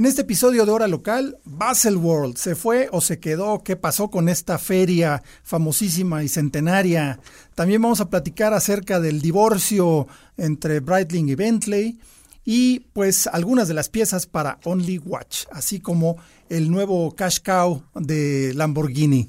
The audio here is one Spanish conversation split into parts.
En este episodio de Hora Local, Baselworld, ¿se fue o se quedó? ¿Qué pasó con esta feria famosísima y centenaria? También vamos a platicar acerca del divorcio entre Breitling y Bentley y pues algunas de las piezas para Only Watch, así como el nuevo cash cow de Lamborghini.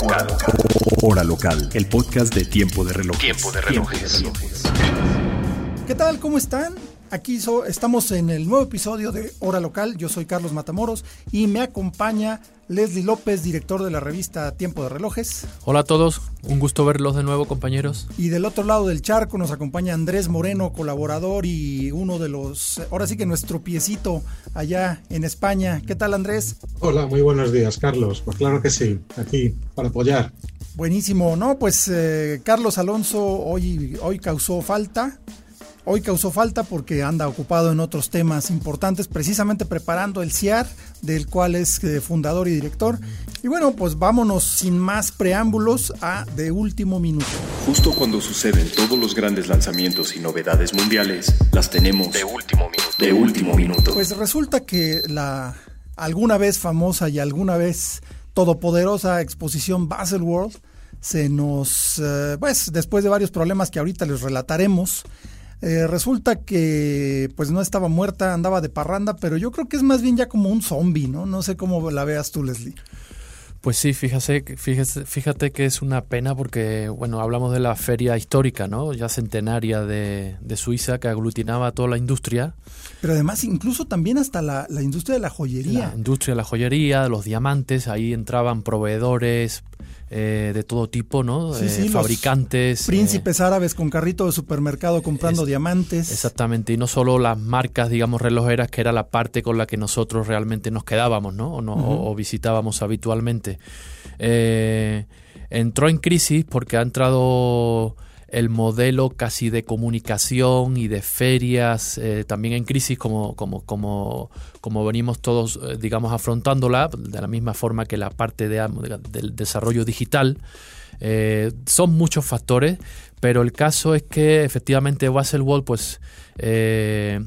Hora local. Hora local. El podcast de Tiempo de Relojes. Tiempo de relojes. ¿Qué tal? ¿Cómo están? Aquí so- estamos en el nuevo episodio de Hora Local. Yo soy Carlos Matamoros y me acompaña Leslie López, director de la revista Tiempo de Relojes. Hola a todos, un gusto verlos de nuevo compañeros. Y del otro lado del charco nos acompaña Andrés Moreno, colaborador y uno de los, ahora sí que nuestro piecito allá en España. ¿Qué tal Andrés? Hola, muy buenos días, Carlos. Pues claro que sí, aquí para apoyar. Buenísimo, ¿no? Pues eh, Carlos Alonso hoy, hoy causó falta. Hoy causó falta porque anda ocupado en otros temas importantes, precisamente preparando el CIAR, del cual es eh, fundador y director. Y bueno, pues vámonos sin más preámbulos a De Último Minuto. Justo cuando suceden todos los grandes lanzamientos y novedades mundiales, las tenemos de último minuto. De último minuto. Pues resulta que la alguna vez famosa y alguna vez todopoderosa exposición Baselworld se nos, eh, pues después de varios problemas que ahorita les relataremos, eh, resulta que pues no estaba muerta, andaba de parranda, pero yo creo que es más bien ya como un zombie, ¿no? No sé cómo la veas tú, Leslie. Pues sí, fíjate, fíjate, fíjate que es una pena porque, bueno, hablamos de la feria histórica, ¿no? Ya centenaria de, de Suiza que aglutinaba toda la industria, Pero además incluso también hasta la, la industria de la joyería. la industria de la joyería, de los diamantes, ahí entraban proveedores eh, de todo tipo, ¿no? Sí, Eh, sí, los fabricantes. eh, Príncipes árabes con carrito de supermercado comprando Es- diamantes. Exactamente, y no solo las marcas, digamos, relojeras, que era la parte con la que nosotros realmente nos quedábamos, ¿no? O, no- o- o visitábamos habitualmente. Eh, entró en crisis porque ha entrado el modelo casi de comunicación y de ferias eh, también en crisis como, como, como, como venimos todos, eh, digamos, afrontándola, de la misma forma que la parte de, de- del desarrollo digital. Eh, son muchos factores, pero el caso es que efectivamente Baselworld, pues eh,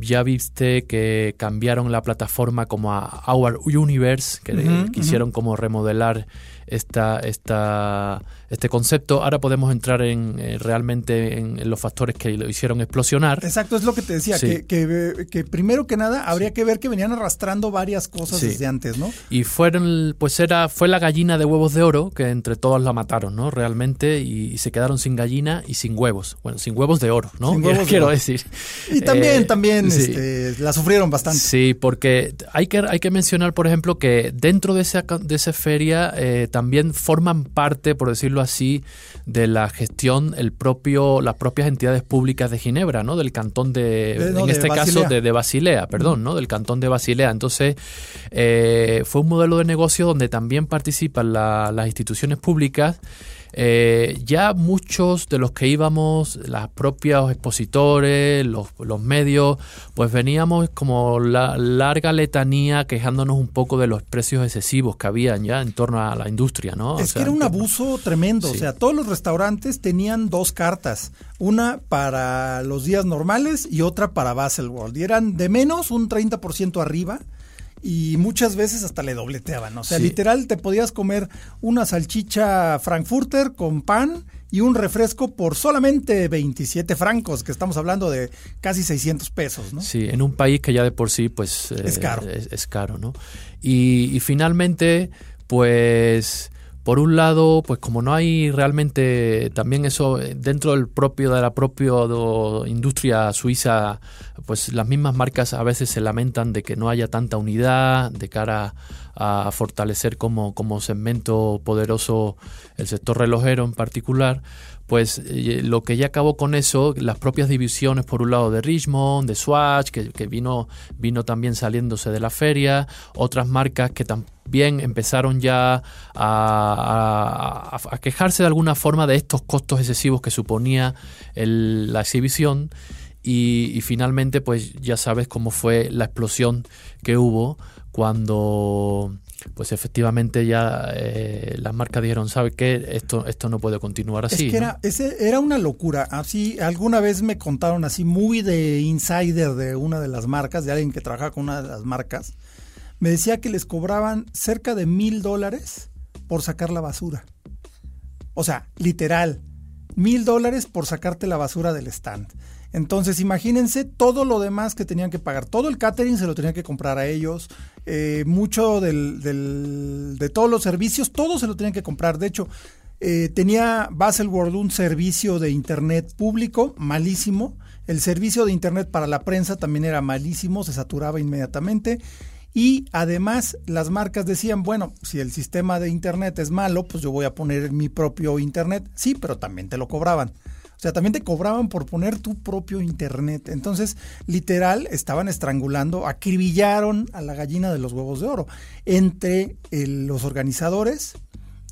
ya viste que cambiaron la plataforma como a Our Universe, que Ujú, quisieron como remodelar esta, esta, este concepto. Ahora podemos entrar en eh, realmente en, en los factores que lo hicieron explosionar. Exacto, es lo que te decía, Sí. que, que, que primero que nada habría que ver que venían arrastrando varias cosas Sí. desde antes, ¿no? Y fueron, pues era, fue la gallina de huevos de oro que entre todos la mataron, ¿no? Realmente, y, y se quedaron sin gallina y sin huevos. Bueno, sin huevos de oro, ¿no? Sin huevos de Quiero oro. decir. Y también, Eh, también este, la sufrieron bastante. Sí, porque hay que, hay que mencionar, por ejemplo, que dentro de esa, de esa feria eh, también forman parte, por decirlo así, de la gestión el propio, las propias entidades públicas de Ginebra, ¿no? Del cantón de, De- no, en este Basilea. caso, de, de Basilea, perdón, ¿no? Del cantón de Basilea. Entonces, eh, fue un modelo de negocio donde también participan la- las instituciones públicas. Eh, ya muchos de los que íbamos, las propios expositores, los, los medios, pues veníamos como la larga letanía quejándonos un poco de los precios excesivos que habían ya en torno a la industria, ¿no? O Es sea, que era un abuso tremendo. O sea, todos los restaurantes tenían dos cartas. Una para los días normales y otra para Baselworld. Y eran de menos un 30% arriba. Y muchas veces hasta le dobleteaban. O sea, Sí. literal te podías comer una salchicha frankfurter con pan y un refresco por solamente 27 francos, que estamos hablando de casi 600 pesos, ¿no? Sí, en un país que ya de por sí, pues... Es caro. Es, es caro, ¿no? Y, y finalmente, pues... Por un lado, pues como no hay realmente también eso eh, dentro del propio de la propia industria suiza, pues las mismas marcas a veces se lamentan de que no haya tanta unidad de cara a fortalecer como, como segmento poderoso el sector relojero en particular, pues eh, lo que ya acabó con eso, las propias divisiones por un lado de Richmond, de Swatch, que, vino, vino también saliéndose de la feria, otras marcas que también empezaron ya a, quejarse de alguna forma de estos costos excesivos que suponía la exhibición y, finalmente pues ya sabes cómo fue la explosión que hubo cuando pues efectivamente ya eh, las marcas dijeron, ¿sabe qué? Esto, esto no puede continuar así. Es que era, ese, era una locura. Así, alguna vez me contaron así muy de insider de una de las marcas, de alguien que trabajaba con una de las marcas, me decía que les cobraban cerca de mil dólares por sacar la basura. O sea, literal, mil dólares por sacarte la basura del stand. Entonces, imagínense todo lo demás que tenían que pagar. Todo el catering se lo tenían que comprar a ellos. Eh, mucho del, de todos los servicios, todo se lo tenían que comprar. De hecho, eh, tenía Baselworld un servicio de internet público malísimo. El servicio de internet para la prensa también era malísimo, se saturaba inmediatamente. Y además las marcas decían, bueno, si el sistema de internet es malo, pues yo voy a poner mi propio internet. Sí, pero también te lo cobraban. O sea, también te cobraban por poner tu propio internet. Entonces, literal, estaban estrangulando, acribillaron a la gallina de los huevos de oro entre los organizadores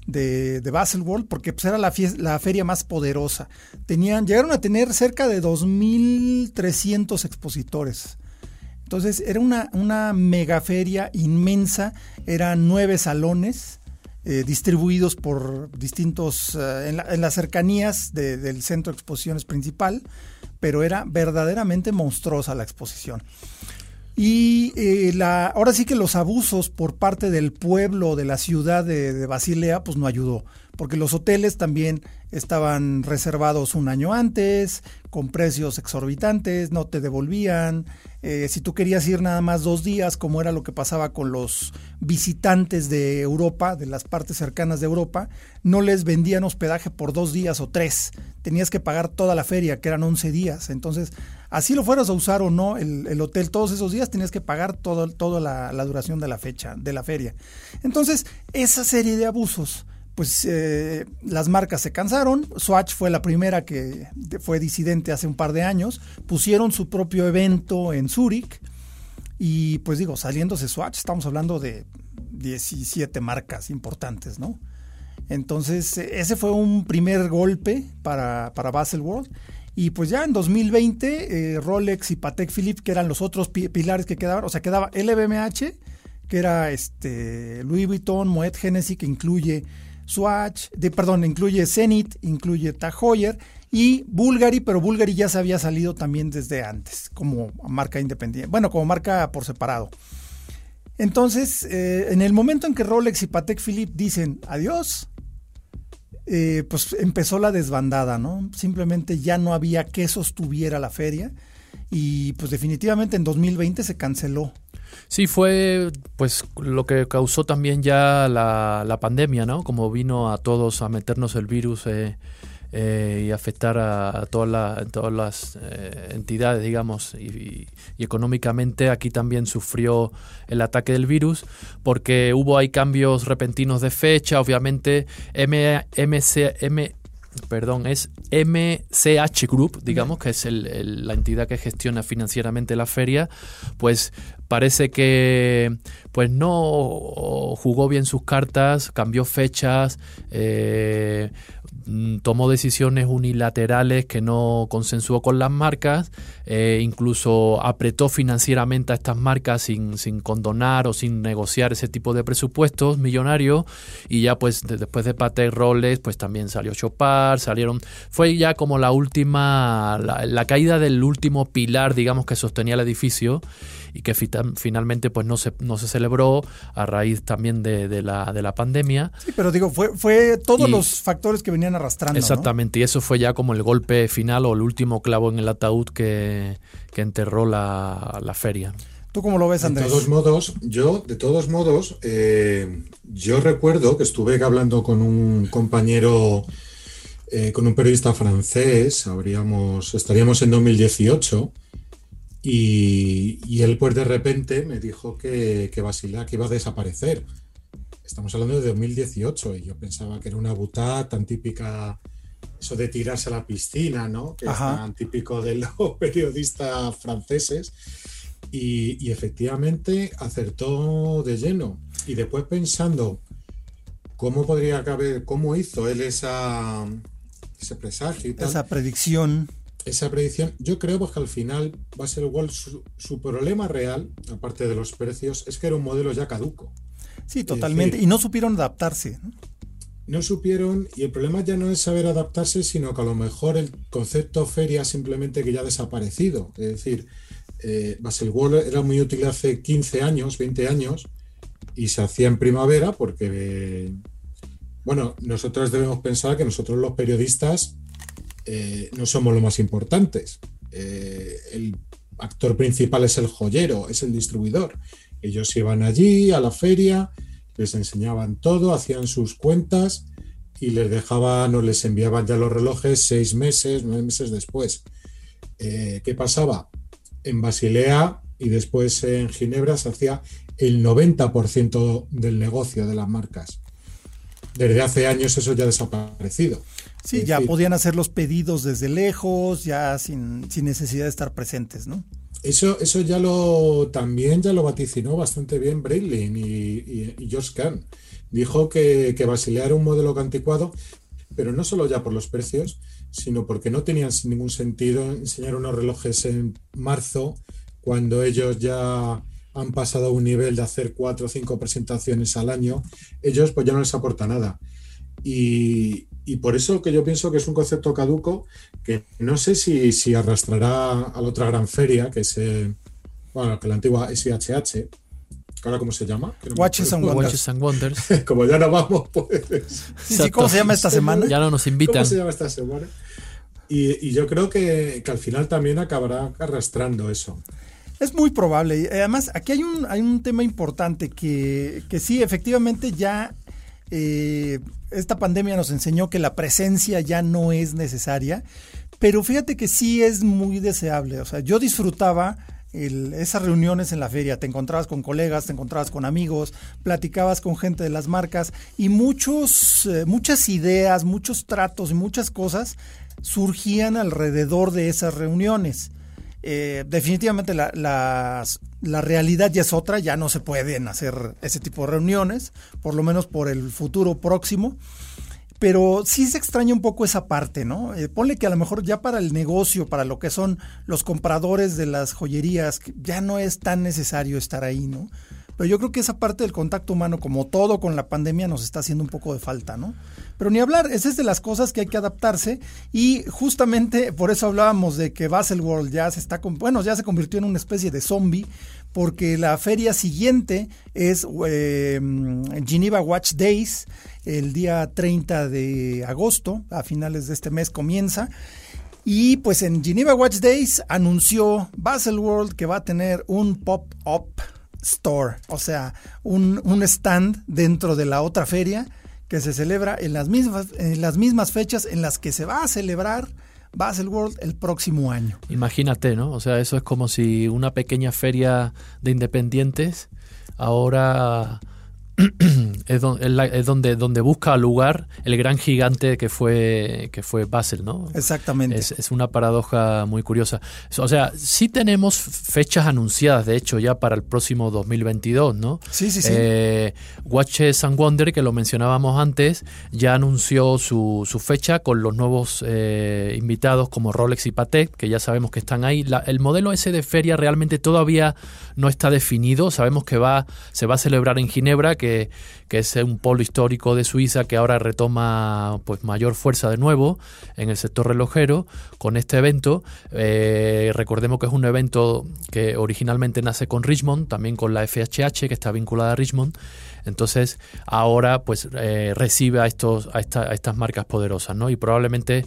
de, de Baselworld, porque pues, era la, la feria más poderosa. Tenían, llegaron a tener cerca de 2.300 expositores. Entonces, era una, una mega feria inmensa, eran nueve salones eh, distribuidos por distintos, eh, en, las cercanías del centro de exposiciones principal, pero era verdaderamente monstruosa la exposición. Y eh, la, ahora sí que los abusos por parte del pueblo, de la ciudad de, de Basilea, pues no ayudó, porque los hoteles también estaban reservados un año antes, con precios exorbitantes, no te devolvían, eh, si tú querías ir nada más dos días, como era lo que pasaba con los visitantes de Europa, de las partes cercanas de Europa, no les vendían hospedaje por dos días o tres. Tenías que pagar toda la feria, que eran 11 días. Entonces, así lo fueras a usar o no el, hotel todos esos días, tenías que pagar todo, toda la, la duración de la fecha, de la feria. Entonces, esa serie de abusos pues eh, las marcas se cansaron. Swatch fue la primera que fue disidente hace un par de años. Pusieron su propio evento en Zurich. Y pues digo, saliéndose Swatch, estamos hablando de 17 marcas importantes, ¿no? Entonces, ese fue un primer golpe para, para Baselworld. Y pues ya en 2020, eh, Rolex y Patek Philippe, que eran los otros pilares que quedaban, o sea, quedaba LVMH, que era este Louis Vuitton, Moet Hennessy, que incluye Swatch, de, perdón, incluye Zenith, incluye Tag Heuer y Bulgari, pero Bulgari ya se había salido también desde antes, como marca independiente, bueno, como marca por separado. Entonces, eh, en el momento en que Rolex y Patek Philippe dicen adiós, eh, pues empezó la desbandada, ¿no? Simplemente ya no había que sostuviera la feria y pues definitivamente en 2020 se canceló Sí, fue pues lo que causó también ya la, la pandemia, ¿no? Como vino a todos a meternos el virus eh, eh, y afectar a, todas, todas las eh, entidades, digamos, y, económicamente aquí también sufrió el ataque del virus porque hubo ahí cambios repentinos de fecha, obviamente M, MC, perdón, es MCH Group, digamos, que es la entidad que gestiona financieramente la feria, pues parece que pues no jugó bien sus cartas, cambió fechas, eh, Mm, tomó decisiones unilaterales que no consensuó con las marcas, eh, incluso apretó financieramente a estas marcas sin, sin, condonar o sin negociar ese tipo de presupuestos millonarios y ya pues después de Patek Rolex pues también salió Chopard, salieron, fue ya como la última, la, caída del último pilar digamos que sostenía el edificio y que finalmente pues no se, no se celebró a raíz también de, la, de la pandemia. Sí, pero digo, fue, fue todos los factores que venían arrastrando. Exactamente, y eso fue ya como el golpe final o el último clavo en el ataúd que, enterró la, feria. ¿Tú cómo lo ves, Andrés? De todos modos, yo, de todos modos, eh, yo recuerdo que estuve hablando con un compañero, eh, con un periodista francés, habríamos, estaríamos en 2018, Y, él pues de repente me dijo que, que Basilac iba a desaparecer. Estamos hablando de 2018 y yo pensaba que era una butá tan típica, eso de tirarse a la piscina, ¿no? Que es tan típico de los periodistas franceses. Y, efectivamente acertó de lleno. Y después pensando cómo podría caber, cómo hizo él esa, ese presagio y tal. Esa predicción esa predicción, yo creo pues, que al final va a ser igual su, su, problema real, aparte de los precios, es que era un modelo ya caduco. Sí, totalmente. y no supieron adaptarse. ¿no? supieron, y el problema ya no es saber adaptarse, sino que a lo mejor el concepto feria simplemente que ya ha desaparecido. Es decir, eh, Baselworld era muy útil hace 15 años, 20 años, y se hacía en primavera porque, bueno, nosotros debemos pensar que nosotros los periodistas eh, no somos los más importantes. Eh, el actor principal es el joyero, es el distribuidor. Ellos iban allí a la feria, les enseñaban todo, hacían sus cuentas y les dejaban o les enviaban ya los relojes seis meses, nueve meses después. Eh, ¿Qué pasaba? En Basilea y después en Ginebra se hacía el 90% del negocio de las marcas. Desde hace años eso ya ha desaparecido. Sí, ya podían hacer los pedidos desde lejos, ya sin, necesidad de estar presentes, ¿no? Eso, eso ya lo también ya lo vaticinó bastante bien Breitling y, George Kahn. Dijo que, que Basilea era un modelo anticuado, pero no solo ya por los precios, sino porque no tenían ningún sentido enseñar unos relojes en marzo cuando ellos ya han pasado a un nivel de hacer cuatro o cinco presentaciones al año, ellos pues ya no les aporta nada. Y, y por eso que yo pienso que es un concepto caduco que no sé si, si arrastrará a la otra gran feria, que es eh, bueno, que la antigua SHH, ahora cómo se llama. Watches, and Wonders. como ya no vamos, pues. Sí, ¿Cómo se llama esta semana? Ya no nos invitan. ¿Cómo se llama esta semana? Y, y yo creo que, que, al final también acabará arrastrando eso. Es muy probable. Además, aquí hay un, hay un tema importante que, que sí, efectivamente ya eh, esta pandemia nos enseñó que la presencia ya no es necesaria, pero fíjate que sí es muy deseable. O sea, yo disfrutaba esas reuniones en la feria, te encontrabas con colegas, te encontrabas con amigos, platicabas con gente de las marcas y muchos, eh, muchas ideas, muchos tratos y muchas cosas surgían alrededor de esas reuniones. Eh, definitivamente la, la, realidad ya es otra, ya no se pueden hacer ese tipo de reuniones, por lo menos por el futuro próximo. Pero sí se extraña un poco esa parte, ¿no? Eh, ponle que a lo mejor ya para el negocio, para lo que son los compradores de las joyerías, ya no es tan necesario estar ahí, ¿no? Pero yo creo que esa parte del contacto humano, como todo con la pandemia, nos está haciendo un poco de falta, ¿no? Pero ni hablar, esa es de las cosas que hay que adaptarse y justamente por eso hablábamos de que Baselworld ya se está, bueno, ya se convirtió en una especie de zombie porque la feria siguiente es eh, Geneva Watch Days, el día 30 de agosto, a finales de este mes comienza. Y pues en Geneva Watch Days anunció Baselworld que va a tener un pop-up store, o sea, un, un stand dentro de la otra feria que se celebra en las mismas, en las mismas fechas en las que se va a celebrar Baselworld el próximo año. Imagínate, ¿no? O sea, eso es como si una pequeña feria de independientes ahora es, donde, donde, busca lugar el gran gigante que fue, que fue Basel, ¿no? Exactamente. Es, una paradoja muy curiosa. O sea, sí tenemos fechas anunciadas, de hecho, ya para el próximo 2022, ¿no? Sí, sí, sí. Eh, Watches and Wonder, que lo mencionábamos antes, ya anunció su, su fecha con los nuevos eh, invitados como Rolex y Patek, que ya sabemos que están ahí. el modelo ese de feria realmente todavía no está definido. Sabemos que va, se va a celebrar en Ginebra, que que, es un polo histórico de Suiza que ahora retoma pues mayor fuerza de nuevo en el sector relojero con este evento. Eh, recordemos que es un evento que originalmente nace con Richmond, también con la FHH que está vinculada a Richmond. Entonces ahora pues eh, recibe a, estos, a, estas marcas poderosas, ¿no? Y probablemente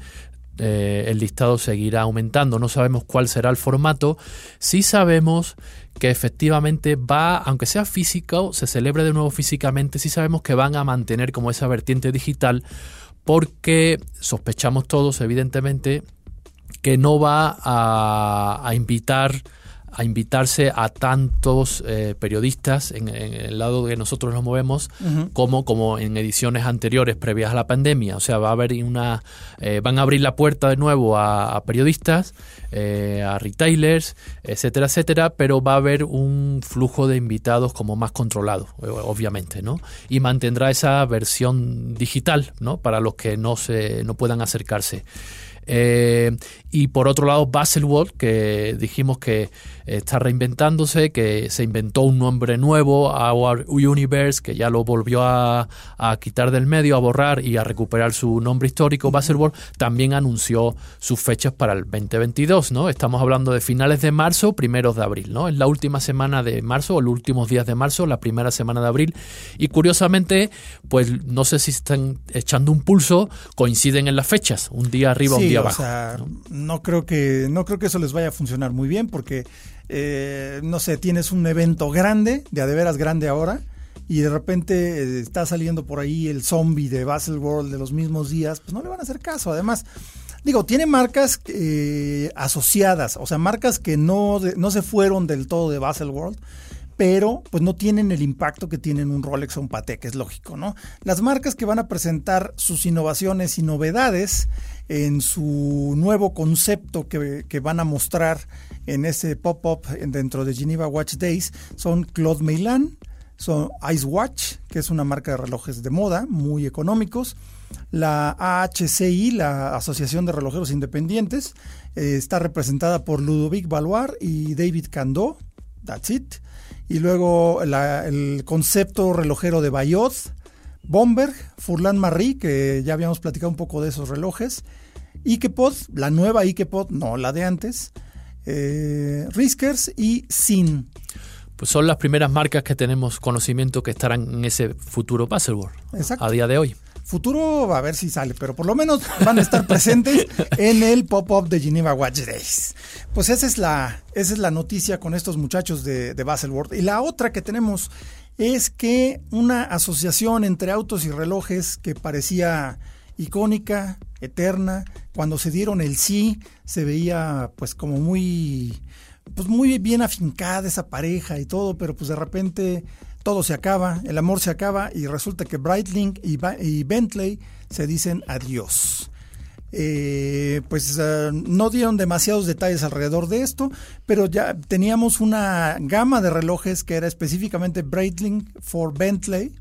eh, el listado seguirá aumentando. No sabemos cuál será el formato. Sí sabemos que efectivamente va, aunque sea físico, se celebre de nuevo físicamente, sí sabemos que van a mantener como esa vertiente digital porque sospechamos todos, evidentemente, que no va a, invitar a invitarse a tantos eh, periodistas en, el lado que nosotros nos movemos como, como en ediciones anteriores previas a la pandemia. O sea, va a haber una, eh, van a abrir la puerta de nuevo a, periodistas, eh, a retailers, etcétera, etcétera, pero va a haber un flujo de invitados como más controlado, obviamente, ¿no? Y mantendrá esa versión digital, ¿no? Para los que no se, no puedan acercarse. Eh, y por otro lado, Baselworld, que dijimos que está reinventándose, que se inventó un nombre nuevo, Our Universe, que ya lo volvió a, quitar del medio, a borrar y a recuperar su nombre histórico. Baselworld también anunció sus fechas para el 2022, ¿no? Estamos hablando de finales de marzo, primeros de abril, ¿no? Es la última semana de marzo, o los últimos días de marzo, la primera semana de abril. Y curiosamente, pues no sé si están echando un pulso, coinciden en las fechas, un día arriba, un día abajo. ¿no? Creo que, no creo que eso les vaya a funcionar muy bien porque eh, no sé, tienes un evento grande, de a de veras grande ahora, y de repente eh, está saliendo por ahí el zombie de Baselworld de los mismos días, pues no le van a hacer caso. Además, digo, tiene marcas eh, asociadas, o sea, marcas que no, no se fueron del todo de Baselworld, pero pues no tienen el impacto que tienen un Rolex o un Patek, es lógico, ¿no? Las marcas que van a presentar sus innovaciones y novedades en su nuevo concepto que, van a mostrar en ese pop-up dentro de Geneva Watch Days son Claude Meylan, son Ice Watch, que es una marca de relojes de moda muy económicos, la AHCI, la Asociación de Relojeros Independientes, eh, está representada por Ludovic Valois y David Candó, that's it. Y luego el concepto relojero de Bayot, Bomberg, Furlan Marie, que ya habíamos platicado un poco de esos relojes, Ikepod, la nueva Ikepod, no la de antes, eh, Riskers y Sin. Pues son las primeras marcas que tenemos conocimiento que estarán en ese futuro Baselworld a día de hoy. Futuro a ver si sale, pero por lo menos van a estar presentes en el pop-up de Geneva Watch Days. Pues esa es la, esa es la noticia con estos muchachos de, de Baselworld. Y la otra que tenemos es que una asociación entre autos y relojes que parecía icónica, eterna. Cuando se dieron el sí, se veía pues como muy, pues muy bien afincada esa pareja y todo, pero pues de repente todo se acaba, el amor se acaba y resulta que Breitling y, Bentley se dicen adiós. Eh, pues eh, no dieron demasiados detalles alrededor de esto, pero ya teníamos una gama de relojes que era específicamente Breitling for Bentley,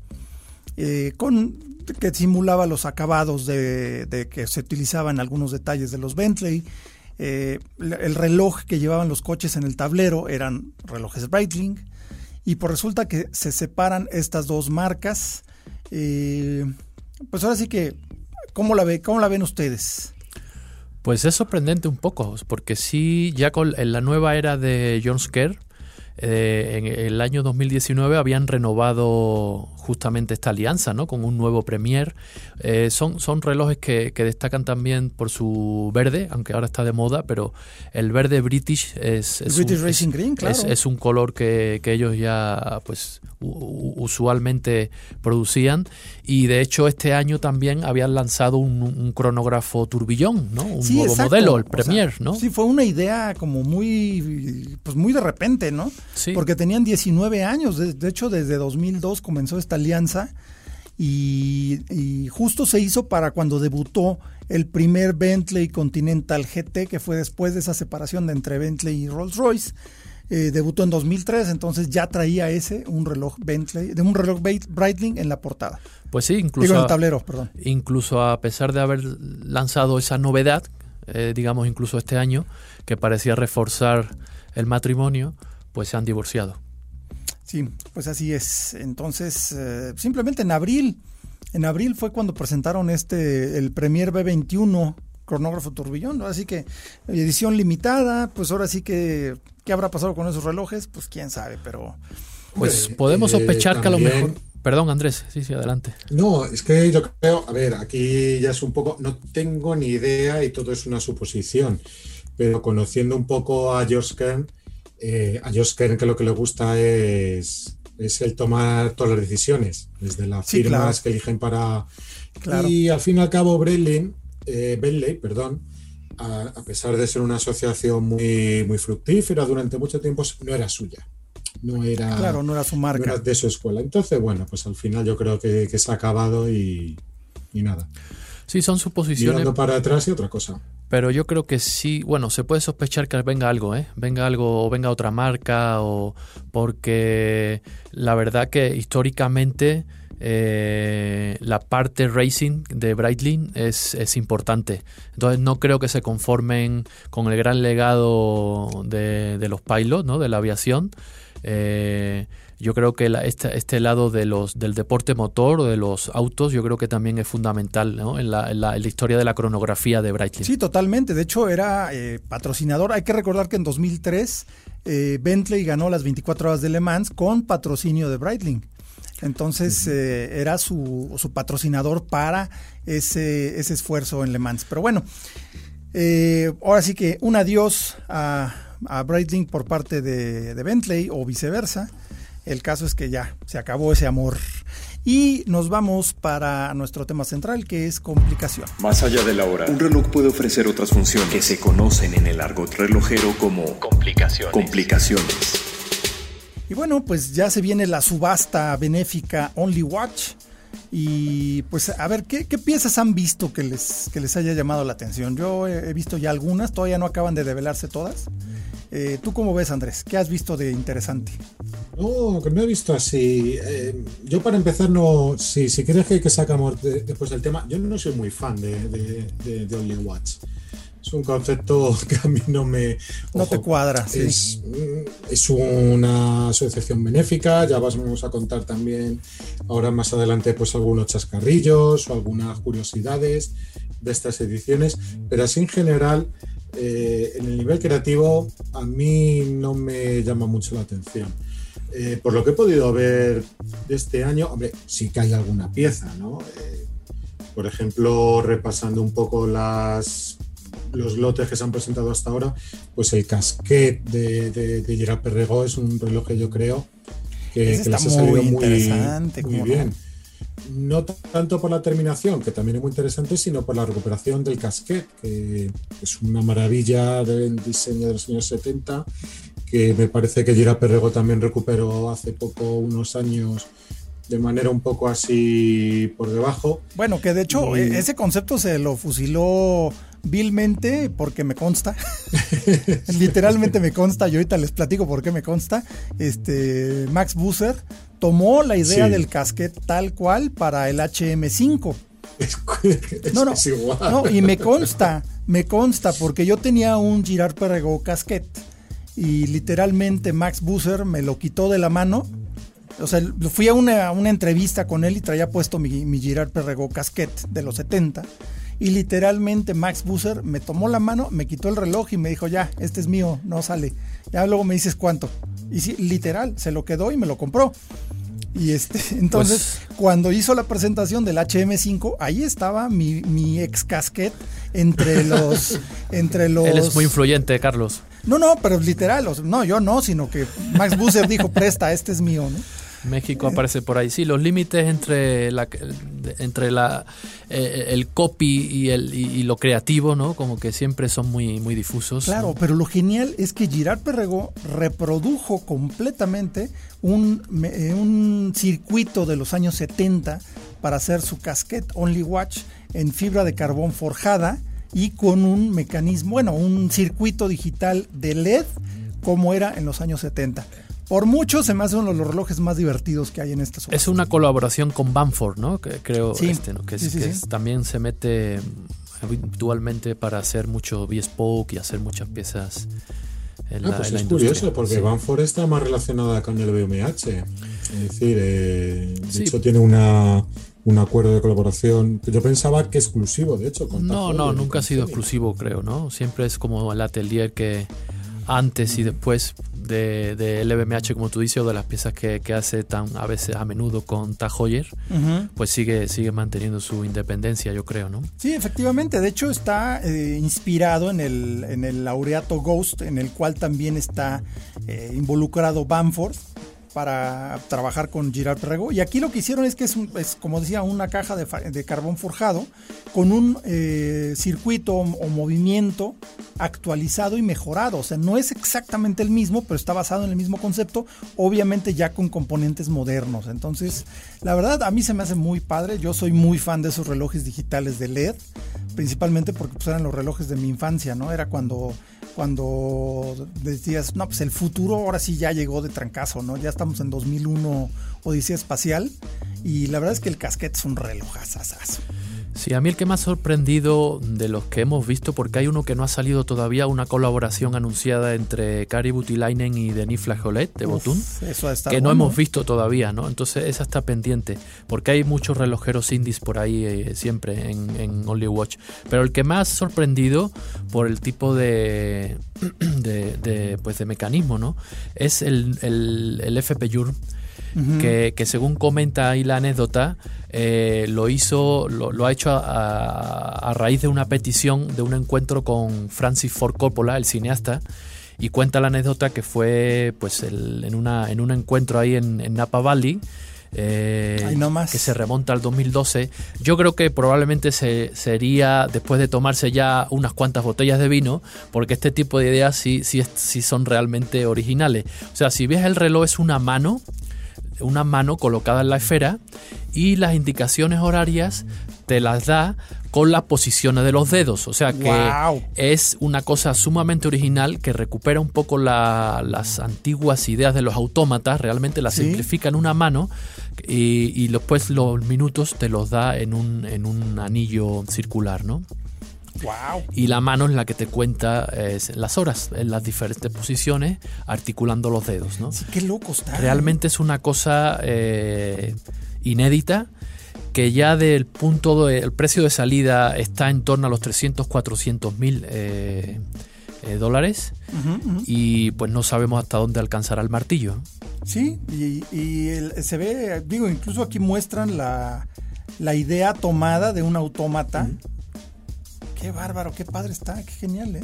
eh, con que simulaba los acabados de, que se utilizaban algunos detalles de los Bentley. El reloj que llevaban los coches en el tablero eran relojes Breitling. Y por resulta que se separan estas dos marcas. Pues ahora sí que, ¿cómo la, ve, ¿cómo la ven ustedes? Pues es sorprendente un poco, porque sí, ya con, la nueva era de John Scare, eh, en el año 2019 habían renovado justamente esta alianza ¿no? con un nuevo Premier. Eh, son, son relojes que, destacan también por su verde, aunque ahora está de moda, pero el verde British es, es, un, color que, ellos ya pues usualmente producían y de hecho este año también habían lanzado un, cronógrafo turbillón, ¿no? un nuevo modelo, el Premier. ¿no? Sí, fue una idea como muy, pues muy de repente, ¿no? Porque tenían 19 años, de, hecho desde 2002 comenzó esta alianza y, justo se hizo para cuando debutó el primer Bentley Continental GT, que fue después de esa separación de entre Bentley y Rolls Royce. Eh, debutó en 2003, entonces ya traía ese, un reloj Bentley, de un reloj Breitling en la portada. Pues sí, incluso. el tablero, perdón. Incluso a pesar de haber lanzado esa novedad, eh, digamos incluso este año, que parecía reforzar el matrimonio, pues se han divorciado. Sí, pues así es. Entonces, eh, simplemente en abril, en abril fue cuando presentaron este, el Premier B21 cronógrafo turbillón, así que edición limitada, pues ahora sí que, ¿qué habrá pasado con esos relojes? Pues quién sabe, pero... Pues podemos sospechar que a lo mejor... Perdón, Andrés, sí, sí, adelante. No, es que yo creo, a ver, aquí ya es un poco, no tengo ni idea y todo es una suposición, pero conociendo un poco a George Kern, eh, a Josh Kern que lo que le gusta es, es el tomar todas las decisiones, desde las firmas que eligen para... Y al fin y al cabo, Breitling, eh, Bentley, perdón, a, pesar de ser una asociación muy, muy fructífera durante mucho tiempo, no era suya. No era, claro, no era su marca. de su escuela. Entonces, bueno, pues al final yo creo que, se ha acabado y, nada. Sí, son suposiciones. Mirando para atrás y otra cosa. Pero yo creo que sí, bueno, se puede sospechar que venga algo, ¿eh? Venga algo, o venga otra marca, o porque la verdad que históricamente eh, la parte racing de Breitling es, es, importante. Entonces no creo que se conformen con el gran legado de, de los pilots, ¿no? de la aviación. Eh, yo creo que este, este, lado de los, del deporte motor o de los autos, yo creo que también es fundamental ¿no? en, la, en, la, historia de la cronografía de Breitling. Sí, totalmente. De hecho, era eh, patrocinador. Hay que recordar que en 2003 Bentley ganó las 24 horas de Le Mans con patrocinio de Breitling. Entonces eh, era su, su, patrocinador para ese, ese, esfuerzo en Le Mans. Pero bueno, eh, ahora sí que un adiós a, a Breitling por parte de, de, Bentley o viceversa. El caso es que ya se acabó ese amor. Y nos vamos para nuestro tema central que es complicación. Más allá de la hora, un reloj puede ofrecer otras funciones que se conocen en el argot relojero como complicaciones. complicaciones. Y bueno, pues ya se viene la subasta benéfica Only Watch. Y pues a ver, ¿qué, piezas han visto que les, que les haya llamado la atención? Yo he, visto ya algunas, todavía no acaban de develarse todas. Eh, ¿Tú cómo ves, Andrés? ¿Qué has visto de interesante? No, que no he visto así. Eh, yo para empezar, no, si, si quieres que, que sacamos después del tema, yo no soy muy fan de, de Only Watch es un concepto que a mí no me... no te cuadra. Es, es, una asociación benéfica, ya vamos a contar también ahora más adelante pues algunos chascarrillos o algunas curiosidades de estas ediciones, pero así en general eh, en el nivel creativo a mí no me llama mucho la atención. Eh, por lo que he podido ver de este año, hombre, sí que hay alguna pieza, ¿no? Eh, por ejemplo, repasando un poco las los lotes que se han presentado hasta ahora, pues el casquet de, de, Gerard Perregó es un reloj que yo creo que, les ha salido muy, muy bien. No tanto por la terminación, que también es muy interesante, sino por la recuperación del casquet, que es una maravilla del diseño de los años 70, que me parece que Gerard Perregó también recuperó hace poco unos años de manera un poco así por debajo. Bueno, que de hecho ese concepto se lo fusiló vilmente porque me consta. Literalmente me consta, y ahorita les platico por qué me consta. Este Max Busser tomó la idea del casquete tal cual para el HM5. no, no, no, y me consta, me consta, porque yo tenía un Girard Perregaux casquete y literalmente Max Busser me lo quitó de la mano. O sea, fui a una, una entrevista con él y traía puesto mi, mi Girard Perregaux casquete de los 70 y literalmente Max Busser me tomó la mano, me quitó el reloj y me dijo, ya, este es mío, no sale. Ya luego me dices cuánto. Y sí, literal, se lo quedó y me lo compró. Y este, entonces, pues cuando hizo la presentación del HM5, ahí estaba mi, mi ex casquet entre los, entre los. Él es muy influyente, Carlos. No, no, pero literal, no, yo no, sino que Max Busser dijo, presta, este es mío, ¿no? México aparece por ahí. Sí, los límites entre la entre la eh, el copy y el y, lo creativo, ¿no? Como que siempre son muy muy difusos. Claro, pero lo genial es que Girard Perregó reprodujo completamente un, eh, un circuito de los años 70 para hacer su casquete Only Watch en fibra de carbón forjada y con un mecanismo, bueno, un circuito digital de LED como era en los años 70. Por mucho se me hace uno de los relojes más divertidos que hay en esta zona. Es una colaboración con Banford, ¿no? Que creo este, ¿no? que, también se mete habitualmente para hacer mucho bespoke y hacer muchas piezas. En ah, la, pues es curioso porque Banford está más relacionada con el BMH. Es decir, eh, de hecho tiene una, un acuerdo de colaboración. Yo pensaba que exclusivo, de hecho. no, no, nunca ha sido exclusivo, creo, ¿no? Siempre es como el atelier que antes y después de, de LVMH, como tú dices, o de las piezas que, hace tan a veces a menudo con Tag pues sigue, sigue manteniendo su independencia, yo creo, ¿no? Sí, efectivamente. De hecho, está eh, inspirado en el, en el laureato Ghost, en el cual también está eh, involucrado Bamford. Para trabajar con Girard Perrego. Y aquí lo que hicieron es que es, como decía, una caja de, carbón forjado con un eh, circuito o, movimiento actualizado y mejorado. O sea, no es exactamente el mismo, pero está basado en el mismo concepto, obviamente ya con componentes modernos. Entonces, la verdad, a mí se me hace muy padre. Yo soy muy fan de esos relojes digitales de LED, principalmente porque pues, eran los relojes de mi infancia, ¿no? Era cuando cuando decías, no, pues el futuro ahora sí ya llegó de trancazo, ¿no? Ya estamos en 2001 Odisea Espacial y la verdad es que el casquete es un reloj asasazo. Sí, a mí el que me ha sorprendido de los que hemos visto, porque hay uno que no ha salido todavía, una colaboración anunciada entre Kari Butilainen y Denis Flageolet de Botun, que no hemos visto todavía, ¿no? Entonces esa está pendiente, porque hay muchos relojeros indies por ahí eh, siempre en, en, Only Watch. Pero el que ha sorprendido por el tipo de, de, pues de mecanismo, ¿no? Es el, el, el FP Jurm que, según comenta ahí la anécdota, eh, lo hizo, lo, ha hecho a, raíz de una petición de un encuentro con Francis Ford Coppola, el cineasta, y cuenta la anécdota que fue pues en, una, en un encuentro ahí en, Napa Valley. Eh, que se remonta al 2012. Yo creo que probablemente se, sería después de tomarse ya unas cuantas botellas de vino, porque este tipo de ideas sí, sí, sí son realmente originales. O sea, si ves el reloj es una mano una mano colocada en la esfera y las indicaciones horarias te las da con las posiciones de los dedos. O sea que es una cosa sumamente original que recupera un poco las antiguas ideas de los autómatas, realmente las simplifica en una mano y, y, después los minutos te los da en un, en un anillo circular, ¿no? Y la mano es la que te cuenta las horas, en las diferentes posiciones, articulando los dedos, ¿no? Sí, qué loco está. Realmente es una cosa eh, inédita que ya del punto del precio de salida está en torno a los 300, 400 mil eh, eh, dólares y pues no sabemos hasta dónde alcanzará el martillo. Sí, y, se ve, digo, incluso aquí muestran la, idea tomada de un autómata. Qué bárbaro, qué padre está, qué genial, ¿eh?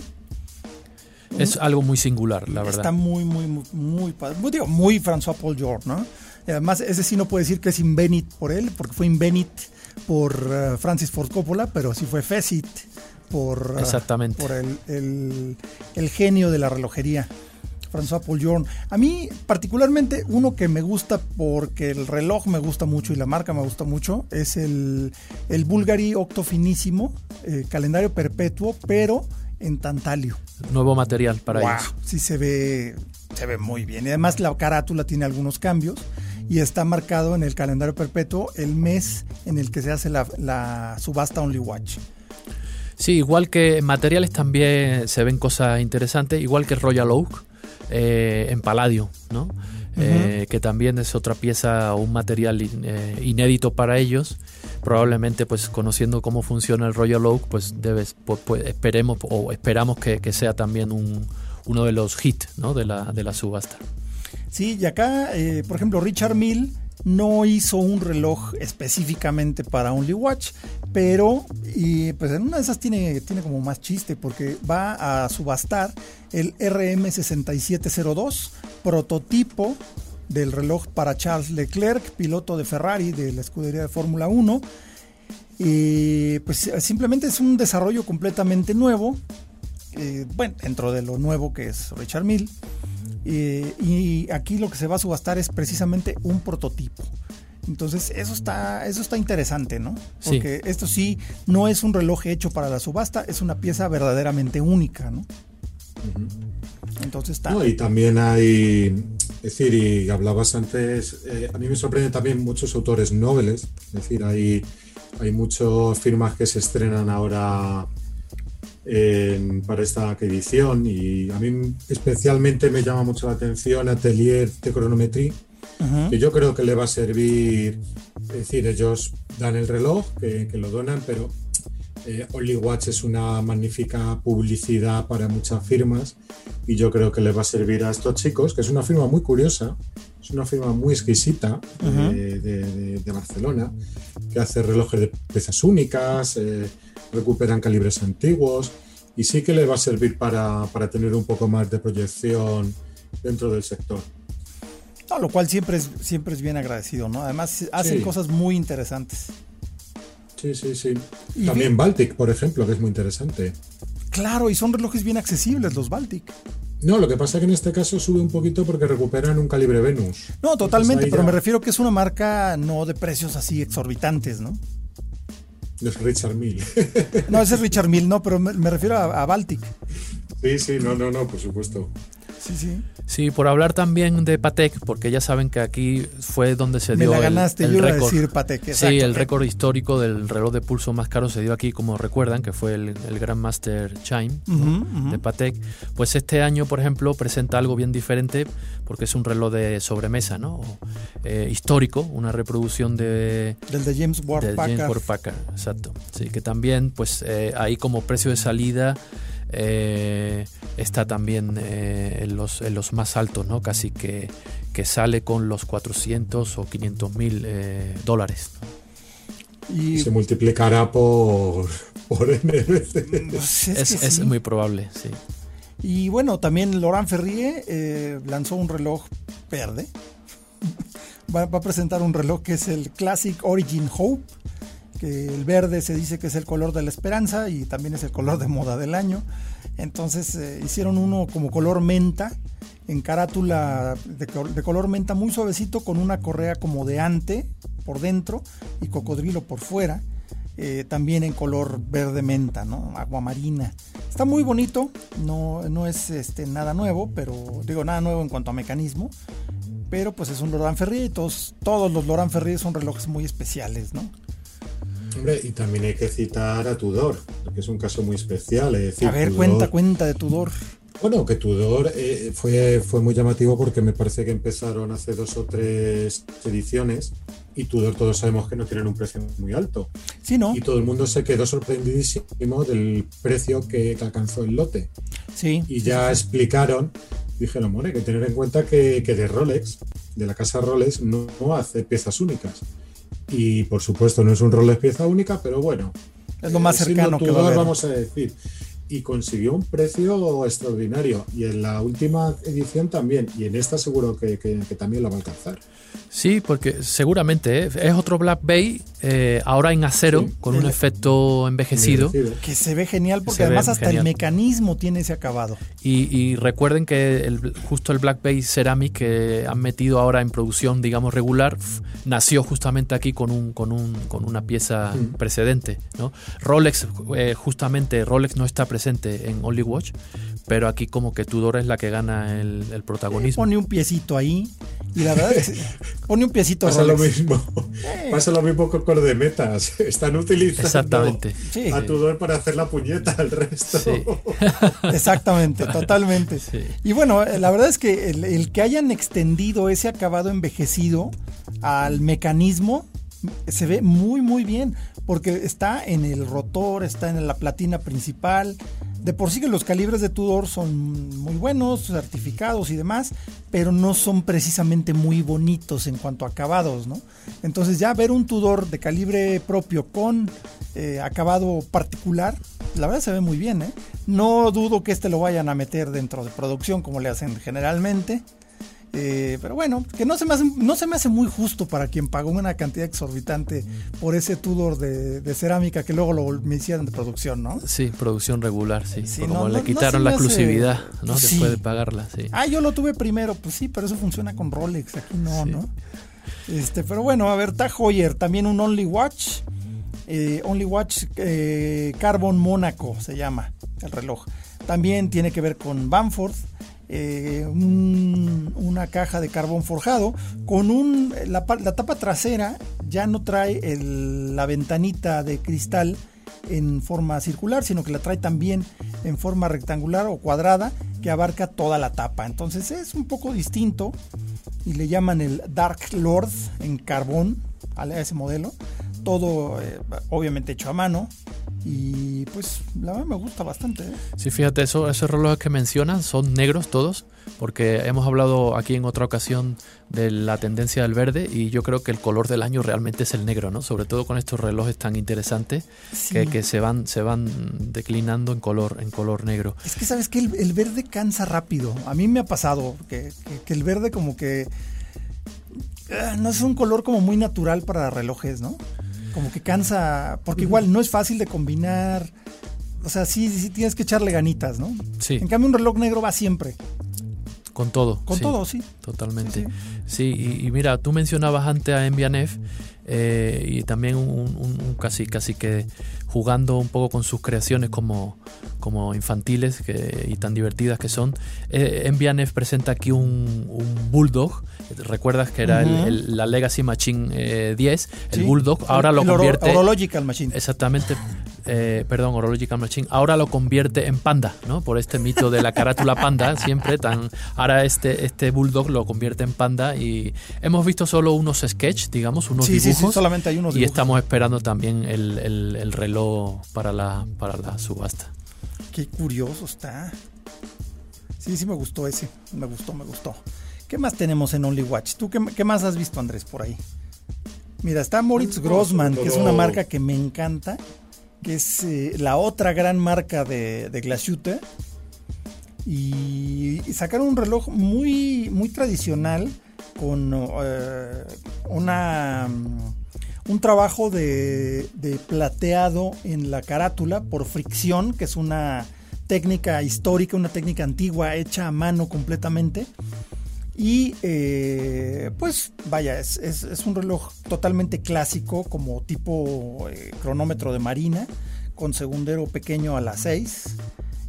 Es algo muy singular, la verdad. Está muy, muy, muy, muy padre. Digo, muy François Paul George, ¿no? Y además, ese sí no puede decir que es Invenit por él, porque fue Invenit por uh, Francis Ford Coppola, pero sí fue Facit por, uh, Exactamente. por el, el genio de la relojería. François Paul A mí, particularmente, uno que me gusta porque el reloj me gusta mucho y la marca me gusta mucho es el, el Bulgari Octo Finísimo, eh, calendario perpetuo, pero en tantalio. Nuevo material para ellos. Sí, se ve, se ve muy bien. Y además, la carátula tiene algunos cambios y está marcado en el calendario perpetuo el mes en el que se hace la, la subasta Only Watch. Sí, igual que en materiales también se ven cosas interesantes, igual que Royal Oak, eh, en paladio, ¿no? Eh, que también es otra pieza o un material eh, inédito para ellos. Probablemente, pues conociendo cómo funciona el Royal Oak, pues debes, pues, pues, esperemos o esperamos que, sea también un, uno de los hits ¿no? de, la, de la subasta. Sí, y acá, por ejemplo, Richard Mill no hizo un reloj específicamente para Only Watch, pero y pues en una de esas tiene, tiene como más chiste porque va a subastar el RM6702, prototipo del reloj para Charles Leclerc, piloto de Ferrari de la escudería de Fórmula 1. Y pues simplemente es un desarrollo completamente nuevo, eh, bueno, dentro de lo nuevo que es Richard Mill. Eh, y aquí lo que se va a subastar es precisamente un prototipo. Entonces, eso está, eso está interesante, ¿no? Porque esto sí no es un reloj hecho para la subasta, es una pieza verdaderamente única, ¿no? Entonces está. y también hay, es decir, y hablabas antes, eh, a mí me sorprenden también muchos autores nobles, es decir, hay, hay muchas firmas que se estrenan ahora para esta edición y a mí especialmente me llama mucho la atención Atelier de Cronometría, que yo creo que le va a servir, es decir, ellos dan el reloj, que, lo donan, pero eh, Only Watch es una magnífica publicidad para muchas firmas y yo creo que le va a servir a estos chicos, que es una firma muy curiosa, es una firma muy exquisita eh, de, Barcelona, que hace relojes de piezas únicas. Eh, recuperan calibres antiguos y sí que le va a servir para, tener un poco más de proyección dentro del sector. lo cual siempre es, siempre es bien agradecido, ¿no? Además, hacen cosas muy interesantes. Sí, sí, sí. También Baltic, por ejemplo, que es muy interesante. Claro, y son relojes bien accesibles los Baltic. No, lo que pasa es que en este caso sube un poquito porque recuperan un calibre Venus. No, totalmente, pero me refiero que es una marca no de precios así exorbitantes, ¿no? No es Richard Mill. no, ese es Richard Mill, no, pero me, refiero a, a Baltic. Sí, sí, no, no, no, por supuesto. Sí, sí. Sí, por hablar también de Patek, porque ya saben que aquí fue donde se dio la ganaste, el, yo récord. decir Patek. sí, el récord histórico del reloj de pulso más caro se dio aquí, como recuerdan, que fue el, el Grandmaster Chime de Patek. Pues este año, por ejemplo, presenta algo bien diferente, porque es un reloj de sobremesa, ¿no? Eh, histórico, una reproducción de... Del de James Ward James Ward Packard, exacto. Sí, que también, pues eh, ahí como precio de salida eh, está también eh, en, los, en los más altos, ¿no? Casi que, que sale con los 400 o 500 mil eh, dólares. Y se multiplicará por, por pues es, es, muy probable, sí. Y bueno, también Laurent Ferrier eh, lanzó un reloj verde. va, va, a presentar un reloj que es el Classic Origin Hope que el verde se dice que es el color de la esperanza y también es el color de moda del año. Entonces eh, hicieron uno como color menta, en carátula de, color menta muy suavecito con una correa como de ante por dentro y cocodrilo por fuera. Eh, también en color verde menta, ¿no? Agua marina. Está muy bonito, no, no es este, nada nuevo, pero digo nada nuevo en cuanto a mecanismo, pero pues es un Laurent Ferrier y todos, los Laurent Ferrier son relojes muy especiales, ¿no? Hombre, y también hay que citar a Tudor, que es un caso muy especial. a ver, cuenta, cuenta de Tudor. Bueno, que Tudor eh, fue, fue muy llamativo porque me parece que empezaron hace dos o tres ediciones y Tudor todos sabemos que no tienen un precio muy alto. Sí, ¿no? Y todo el mundo se quedó sorprendidísimo del precio que alcanzó el lote. Sí. Y ya explicaron, dijeron, bueno, hay que tener en cuenta que, de Rolex, de la casa Rolex, no hace piezas únicas y por supuesto no es un rol de pieza única, pero bueno. Es lo más cercano que va a vamos a decir y consiguió un precio extraordinario. Y en la última edición también, y en esta seguro que, también la va a alcanzar. Sí, porque seguramente ¿eh? es otro Black Bay, eh, ahora en acero, con un efecto envejecido. Que se ve genial porque además hasta el mecanismo tiene ese acabado. Y, recuerden que el, justo el Black Bay Ceramic que han metido ahora en producción, digamos, regular, nació justamente aquí con, un, con, un, con una pieza precedente. ¿no? Rolex, eh, justamente, Rolex no está presente presente en Only Watch, pero aquí como que Tudor es la que gana el, protagonismo. Pone un piecito ahí y la verdad es pone un piecito Pasa lo mismo. Pasa lo mismo con los de metas. Están utilizando Exactamente. a Tudor para hacer la puñeta al resto. Exactamente, totalmente. Y bueno, la verdad es que el que hayan extendido ese acabado envejecido al mecanismo se ve muy muy bien porque está en el rotor, está en la platina principal. De por sí que los calibres de Tudor son muy buenos, certificados y demás, pero no son precisamente muy bonitos en cuanto a acabados, ¿no? Entonces ya ver un Tudor de calibre propio con eh, acabado particular, la verdad se ve muy bien, ¿eh? No dudo que este lo vayan a meter dentro de producción como le hacen generalmente. Eh, pero bueno, que no se, me hace, no se me hace muy justo para quien pagó una cantidad exorbitante por ese Tudor de, cerámica que luego lo me hicieron de producción, ¿no? Sí, producción regular, sí. Como le quitaron la exclusividad, ¿no? Después de pagarla, sí. Ah, yo lo tuve primero, pues sí, pero eso funciona con Rolex, aquí no, ¿no? Este, pero bueno, a ver, Tag Heuer, también un Only Watch. Eh, Only Watch eh, Carbon Mónaco se llama el reloj. También tiene que ver con Banford. Eh, una caja de carbón forjado con un la, tapa trasera ya no trae la ventanita de cristal en forma circular sino que la trae también en forma rectangular o cuadrada que abarca toda la tapa. Entonces es un poco distinto y le llaman el Dark Lord en carbón a ese modelo. Todo eh, obviamente hecho a mano y pues la verdad me gusta bastante. ¿eh? Sí, fíjate, eso, esos relojes que mencionan son negros todos, porque hemos hablado aquí en otra ocasión de la tendencia del verde y yo creo que el color del año realmente es el negro, ¿no? Sobre todo con estos relojes tan interesantes que, se van se van declinando en color en color negro. Es que sabes que el, verde cansa rápido. A mí me ha pasado que, que el verde como que ah, no es un color como muy natural para relojes, ¿no? Como que cansa, porque igual no es fácil de combinar. O sea, sí, sí tienes que echarle ganitas, ¿no? Sí. En cambio, un reloj negro va siempre. Con todo. Con todo, sí. Totalmente. Sí, y, mira, tú mencionabas antes a Envianef eh, y también un, casi, casi que jugando un poco con sus creaciones como, como infantiles y tan divertidas que son. Eh, presenta aquí un, Bulldog. ¿Recuerdas que era la Legacy Machine 10? Eh, el Bulldog. Ahora lo convierte. Horological Machine. Exactamente. Eh, perdón, Horological Machine, ahora lo convierte en panda, ¿no? Por este mito de la carátula panda, siempre tan. Ahora este, este Bulldog lo convierte en panda y hemos visto solo unos sketches, digamos, unos dibujos. Sí, sí, solamente hay unos Y estamos esperando también el, reloj para la, para la subasta. Qué curioso está. Sí, sí me gustó ese. Me gustó, me gustó. ¿Qué más tenemos en Only Watch? ¿Tú qué, qué más has visto, Andrés, por ahí? Mira, está Moritz Grossman, que es una marca que me encanta que es eh, la otra gran marca de, de Y, sacaron un reloj muy, muy tradicional con eh, una, mm, un trabajo de, de, plateado en la carátula por fricción, que es una técnica histórica, una técnica antigua hecha a mano completamente. Y eh, pues vaya, es, un reloj totalmente clásico como tipo eh, cronómetro de marina, con segundero pequeño a las 6.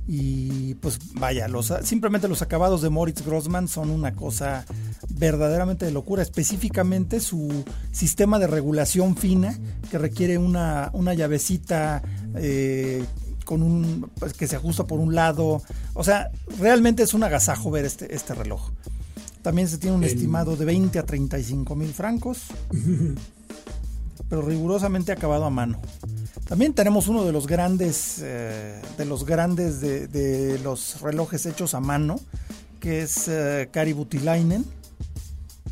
Y pues vaya, los, simplemente los acabados de Moritz Grossman son una cosa verdaderamente de locura, específicamente su sistema de regulación fina que requiere una, una llavecita eh, con un, pues, que se ajusta por un lado. O sea, realmente es un agasajo ver este, este reloj. También se tiene un estimado de 20 a 35 mil francos, pero rigurosamente acabado a mano. También tenemos uno de los grandes, eh, de los grandes de, los relojes hechos a mano, que es Kari Butilainen.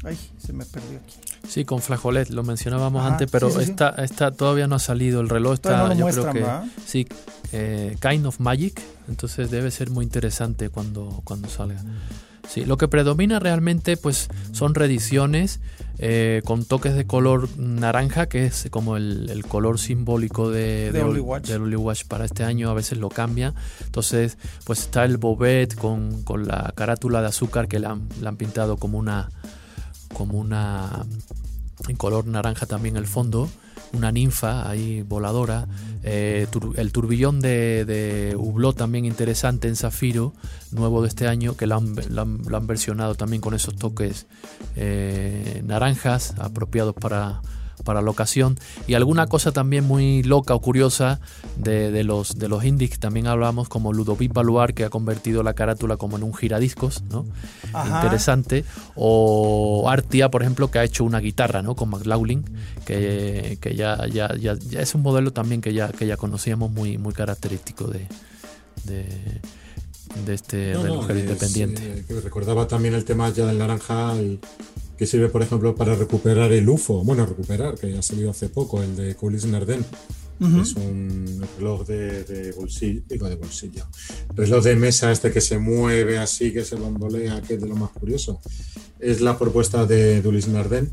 Ay, se me perdió aquí. Sí, con flajolet, lo mencionábamos antes, pero Esta, todavía no ha salido. El reloj está, yo creo que sí, eh, Kind of Magic, entonces debe ser muy interesante cuando, cuando salga. Sí, lo que predomina realmente pues son reediciones eh, con toques de color naranja, que es como el, color simbólico de, de, Only Watch. para este año, a veces lo cambia. Entonces, pues está el Bobet con, la carátula de azúcar que le han, han pintado como una como una en color naranja también el fondo una ninfa ahí voladora, eh, el turbillón de, de, Hublot también interesante en zafiro, nuevo de este año, que lo han, versionado también con esos toques eh, naranjas apropiados para, para la ocasión. Y alguna cosa también muy loca o curiosa de, los, de los indies que también hablamos, como Ludovic Baluar, que ha convertido la carátula como en un giradiscos, ¿no? Interesante. O Artia, por ejemplo, que ha hecho una guitarra, ¿no? Con McLaughlin, que, ya, ya, ya, es un modelo también que ya, que ya conocíamos muy, muy característico de, de, este reloj independiente. Eh, recordaba también el tema ya del naranja y que sirve, por ejemplo, para recuperar el UFO. Bueno, recuperar, que ha salido hace poco, el de Colis Narden. Es un reloj de, bolsillo, digo de bolsillo, reloj de mesa este que se mueve así, que se bambolea, que es de lo más curioso. Es la propuesta de Dulis Narden.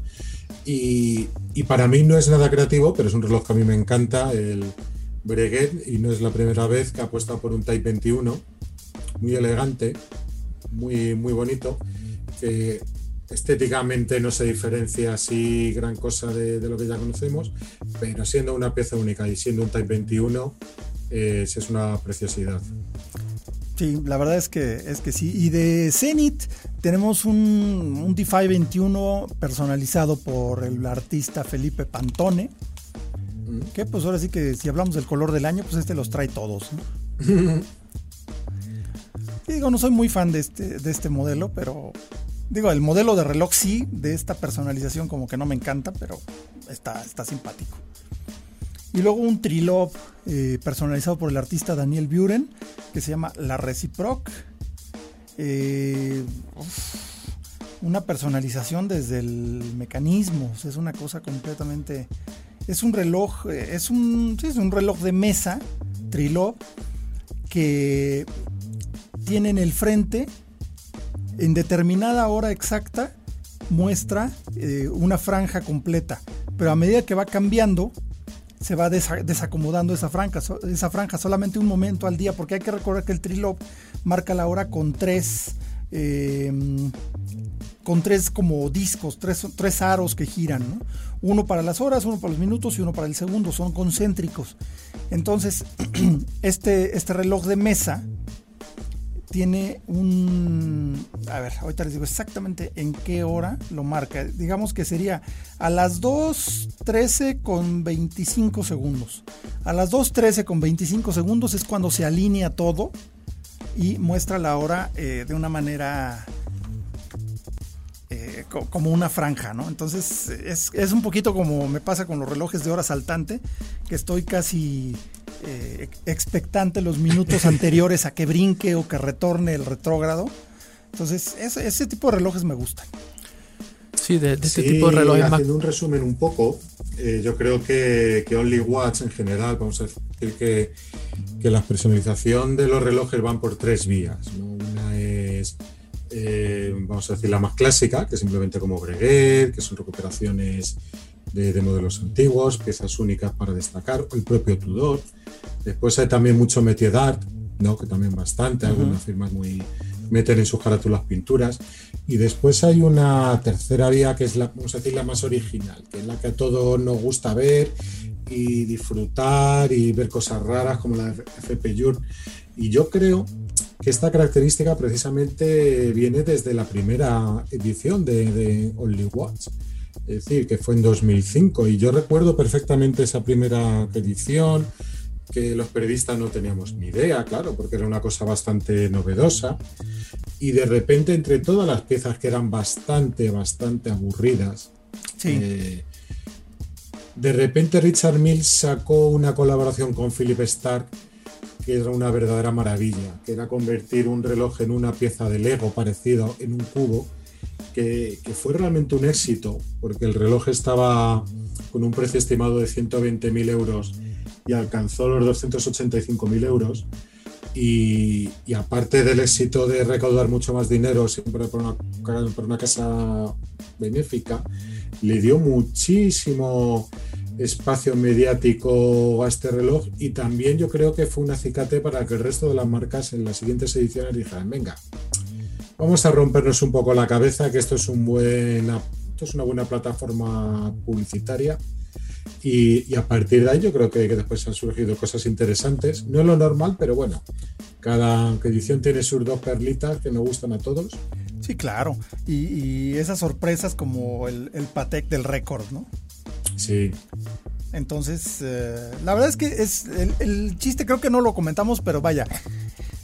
Y, y, para mí no es nada creativo, pero es un reloj que a mí me encanta, el Breguet, y no es la primera vez que apuesta por un Type 21, muy elegante, muy, muy bonito, que estéticamente no se diferencia así gran cosa de, lo que ya conocemos, pero siendo una pieza única y siendo un Type 21 es una preciosidad. Sí, la verdad es que, es que sí. Y de Zenith tenemos un, un DeFi 21 personalizado por el artista Felipe Pantone. Que pues ahora sí que si hablamos del color del año, pues este los trae todos. digo, no soy muy fan de este, de este modelo, pero Digo, el modelo de reloj sí, de esta personalización como que no me encanta, pero está, está simpático. Y luego un trilop eh, personalizado por el artista Daniel Buren, que se llama La Reciproc. Eh, una personalización desde el mecanismo, es una cosa completamente... Es un reloj, eh, es un, es un reloj de mesa, trilop, que tiene en el frente en determinada hora exacta muestra eh, una franja completa, pero a medida que va cambiando, se va desacomodando esa franja, esa franja solamente un momento al día, porque hay que recordar que el trilog marca la hora con tres, em, con tres como discos, tres, tres aros que giran, uno para las horas, uno para los minutos y uno para el segundo, son concéntricos. Entonces, este, este reloj de mesa tiene un... A ver, ahorita les digo exactamente en qué hora lo marca. Digamos que sería a las 2.13 con 25 segundos. A las 2.13 con 25 segundos es cuando se alinea todo y muestra la hora eh, de una manera eh, como una franja, ¿no? Entonces es, es, un poquito como me pasa con los relojes de hora saltante, que estoy casi eh, expectante los minutos anteriores a que brinque o que retorne el retrógrado. Entonces, ese, tipo de relojes me gustan. Sí, de, este tipo de relojes. Haciendo un resumen un poco, eh, yo creo que, que, Only Watch en general, vamos a decir que, que la personalización de los relojes van por tres vías. Es, eh, vamos a decir, la más clásica, que simplemente como Breguet, que son recuperaciones de, modelos antiguos, piezas únicas para destacar, el propio Tudor. Después hay también mucho métier d'art, ¿no? que también bastante, algunas firmas muy meten en sus carátulas pinturas. Y después hay una tercera vía que es la, vamos a decir, la más original, que es la que a todos nos gusta ver y disfrutar y ver cosas raras como la FP Jur. Y yo creo esta característica precisamente viene desde la primera edición de, de Only Watch. Es decir, que fue en 2005 y yo recuerdo perfectamente esa primera edición, que los periodistas no teníamos ni idea, claro, porque era una cosa bastante novedosa. Y de repente, entre todas las piezas que eran bastante, bastante aburridas, eh, de repente Richard Mills sacó una colaboración con Philip Stark que era una verdadera maravilla, que era convertir un reloj en una pieza de Lego parecido en un cubo que, fue realmente un éxito, porque el reloj estaba con un precio estimado de 120.000 euros y alcanzó los 285.000 euros. Y, aparte del éxito de recaudar mucho más dinero siempre por por una casa benéfica, le dio muchísimo espacio mediático a este reloj y también yo creo que fue un acicate para que el resto de las marcas en las siguientes ediciones dijeran, venga, vamos a rompernos un poco la cabeza que esto es, un buena, esto es una buena plataforma publicitaria y, a partir de ahí yo creo que, después han surgido cosas interesantes. No es lo normal, pero bueno, cada edición tiene sus dos perlitas que nos gustan a todos. Sí, claro. Y, esas sorpresas como el Patek del récord, ¿no? Sí. Entonces, eh, la verdad es que es el, chiste, creo que no lo comentamos, pero vaya,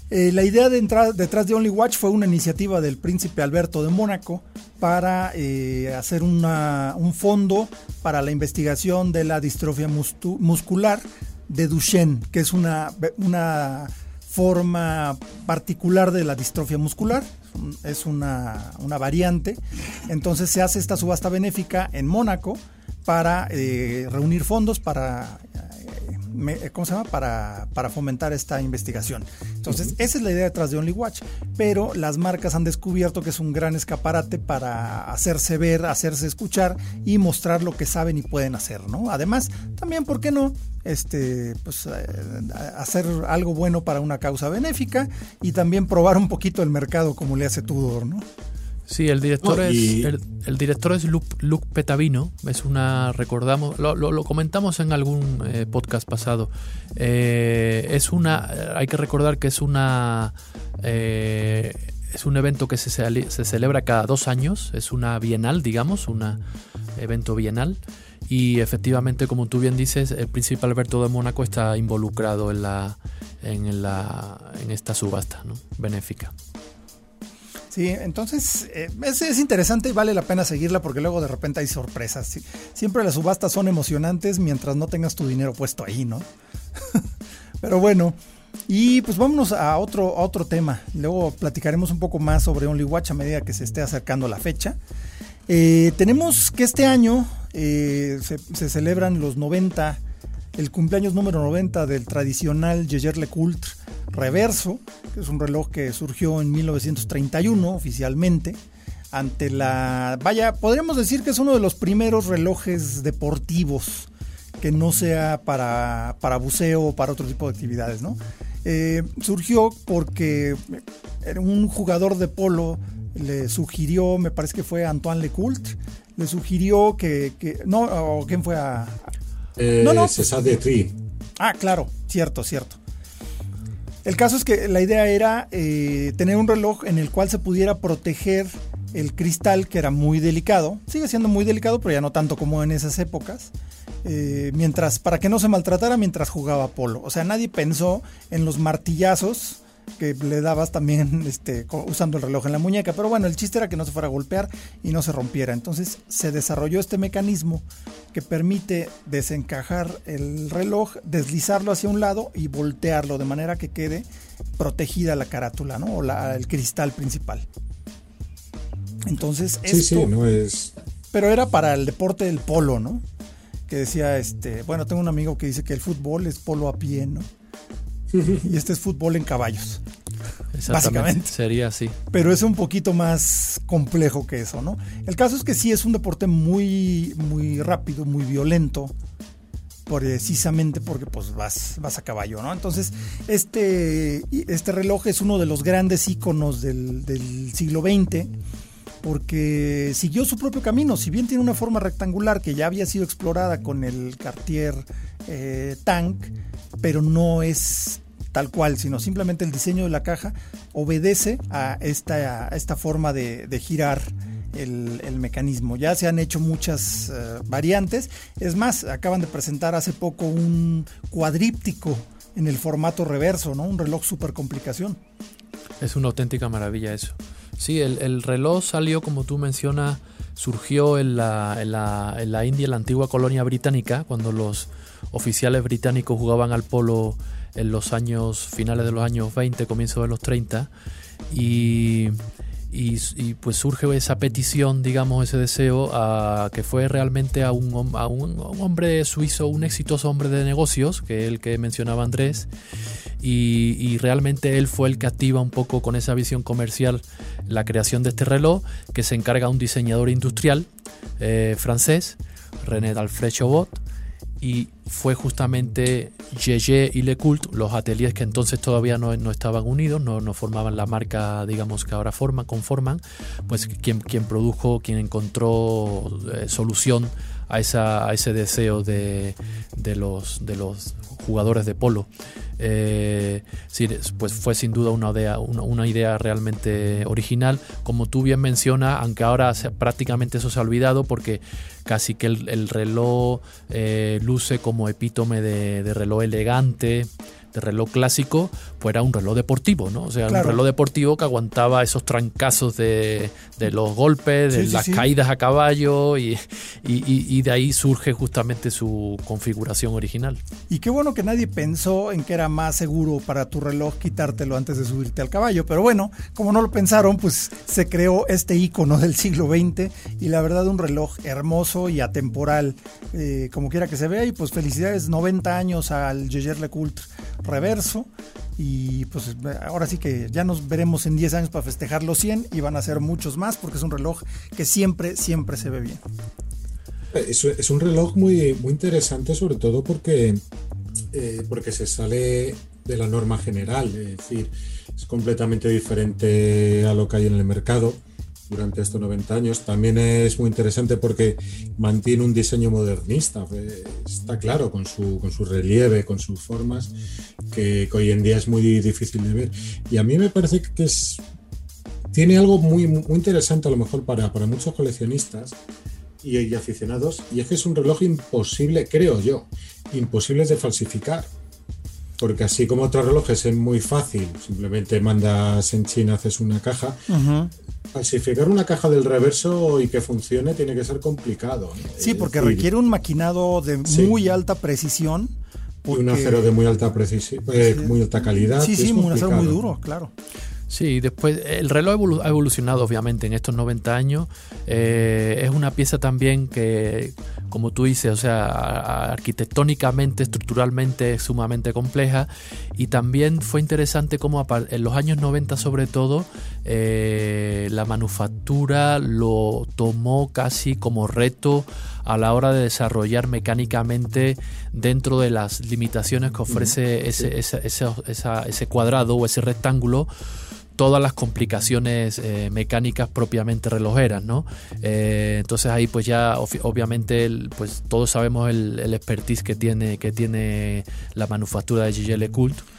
eh, la idea de entrar detrás de Only Watch fue una iniciativa del príncipe Alberto de Mónaco para eh, hacer un fondo para la investigación de la distrofia muscular de Duchenne, que es una, una forma particular de la distrofia muscular, es una, variante. Entonces se hace esta subasta benéfica en Mónaco para eh, reunir fondos para ¿cómo se llama? Para, para fomentar esta investigación. Entonces, esa es la idea detrás de Only Watch, pero las marcas han descubierto que es un gran escaparate para hacerse ver, hacerse escuchar y mostrar lo que saben y pueden hacer, ¿no? Además, también, ¿por qué no? Este, pues, eh, hacer algo bueno para una causa benéfica y también probar un poquito el mercado como le hace Tudor, ¿no? Sí, el director es el, director es Luke, Petavino. Es una recordamos lo, comentamos en algún eh, podcast pasado. Eh, es una hay que recordar que es una eh, es un evento que se, se, celebra cada dos años. Es una bienal, digamos, un evento bienal. Y efectivamente, como tú bien dices, el príncipe Alberto de Mónaco está involucrado en la en la en esta subasta, ¿no? benéfica. Sí, entonces eh, es, interesante y vale la pena seguirla porque luego de repente hay sorpresas. Siempre las subastas son emocionantes mientras no tengas tu dinero puesto ahí, ¿no? Pero bueno, y pues vámonos a otro, otro tema. Luego platicaremos un poco más sobre Only Watch a medida que se esté acercando la fecha. Eh, tenemos que este año eh, se, se, celebran los 90, el cumpleaños número 90 del tradicional Jaeger LeCoultre reverso, que es un reloj que surgió en 1931 oficialmente. ante la... Vaya, podríamos decir que es uno de los primeros relojes deportivos que no sea para, para buceo o para otro tipo de actividades, ¿no? Eh, surgió porque un jugador de polo le sugirió, me parece que fue Antoine Lecoult, le sugirió que, no, o quién fue a... Eh, no, no. César de Tri. Ah, claro, cierto, cierto. El caso es que la idea era eh, tener un reloj en el cual se pudiera proteger el cristal, que era muy delicado. Sigue siendo muy delicado, pero ya no tanto como en esas épocas. Eh, mientras, para que no se maltratara mientras jugaba polo. O sea, nadie pensó en los martillazos que le dabas también este, usando el reloj en la muñeca. Pero bueno, el chiste era que no se fuera a golpear y no se rompiera. Entonces se desarrolló este mecanismo que permite desencajar el reloj, deslizarlo hacia un lado y voltearlo de manera que quede protegida la carátula, ¿no? O el cristal principal. Entonces, sí, sí, no es. Pero era para el deporte del polo, ¿no? Que decía, este, bueno, tengo un amigo que dice que el fútbol es polo a pie, ¿no? Y este es fútbol en caballos. Básicamente. Sería así. Pero es un poquito más complejo que eso, ¿no? El caso es que sí es un deporte muy, muy rápido, muy violento. Precisamente porque pues vas, vas a caballo, ¿no? Entonces, este, este reloj es uno de los grandes íconos del, siglo XX porque siguió su propio camino. Si bien tiene una forma rectangular que ya había sido explorada con el Cartier eh, Tank, pero no es tal cual, sino simplemente el diseño de la caja obedece a esta, esta forma de, girar el, mecanismo. Ya se han hecho muchas eh, variantes. Es más, acaban de presentar hace poco un cuadríptico en el formato reverso, ¿no? Un reloj super complicación. Es una auténtica maravilla eso. Sí, el, reloj salió, como tú mencionas, surgió en la, en la, en la India, en la antigua colonia británica, cuando los oficiales británicos jugaban al polo en los años finales de los años 20, comienzos de los 30 y, y, pues surge esa petición, digamos, ese deseo a, que fue realmente a un, a un, hombre suizo, un exitoso hombre de negocios, que es el que mencionaba Andrés, y, realmente él fue el que activa un poco con esa visión comercial la creación de este reloj, que se encarga a un diseñador industrial eh, francés, René Dalfred Chobot, y fue justamente Yeye y Lecoult, los ateliers que entonces todavía no, estaban unidos, no, no, formaban la marca, digamos, que ahora forman, conforman, pues quien, quien produjo, quien encontró eh, solución a, esa, a ese deseo de, de, los, de los jugadores de polo. Eh, sí, pues fue sin duda una idea, una, idea realmente original. Como tú bien mencionas, aunque ahora prácticamente eso se ha olvidado porque casi que el, reloj eh, luce como epítome de reloj elegante, de reloj clásico, pues era un reloj deportivo, ¿no? O sea, un reloj deportivo que aguantaba esos trancazos de, los golpes, de las caídas a caballo y, y, de ahí surge justamente su configuración original. Y qué bueno que nadie pensó en que era más seguro para tu reloj quitártelo antes de subirte al caballo, pero bueno, como no lo pensaron, pues se creó este icono del siglo XX y la verdad un reloj hermoso y atemporal, eh, como quiera que se vea, y pues felicidades, 90 años al Jaeger LeCoultre reverso. Y pues ahora sí que ya nos veremos en 10 años para festejar los 100 y van a ser muchos más porque es un reloj que siempre, siempre se ve bien. Es, un reloj muy, muy interesante, sobre todo porque, eh, porque se sale de la norma general, es decir, es completamente diferente a lo que hay en el mercado durante estos 90 años. También es muy interesante porque mantiene un diseño modernista, eh, está claro, con su, con su relieve, con sus formas, que, hoy en día es muy difícil de ver. Y a mí me parece que es, tiene algo muy, muy interesante a lo mejor para, para muchos coleccionistas y, y aficionados, y es que es un reloj imposible, creo yo, imposible de falsificar porque así como otros relojes es muy fácil, simplemente mandas en China, haces una caja. Falsificar una caja del reverso y que funcione tiene que ser complicado. Sí, porque requiere un maquinado de muy alta precisión. Y un acero de muy alta precisión, eh, muy alta calidad. Sí, sí, un acero muy duro, claro. Sí, después el reloj ha evolucionado obviamente en estos 90 años. Eh, es una pieza también que como tú dices, o sea, arquitectónicamente, estructuralmente sumamente compleja. Y también fue interesante como en los años 90 sobre todo, eh, la manufactura lo tomó casi como reto a la hora de desarrollar mecánicamente dentro de las limitaciones que ofrece ese, ese, ese cuadrado o ese rectángulo todas las complicaciones eh, mecánicas propiamente relojeras, ¿no? Eh, entonces ahí pues ya obviamente pues todos sabemos el, el, expertise que tiene, que tiene la manufactura de Gilles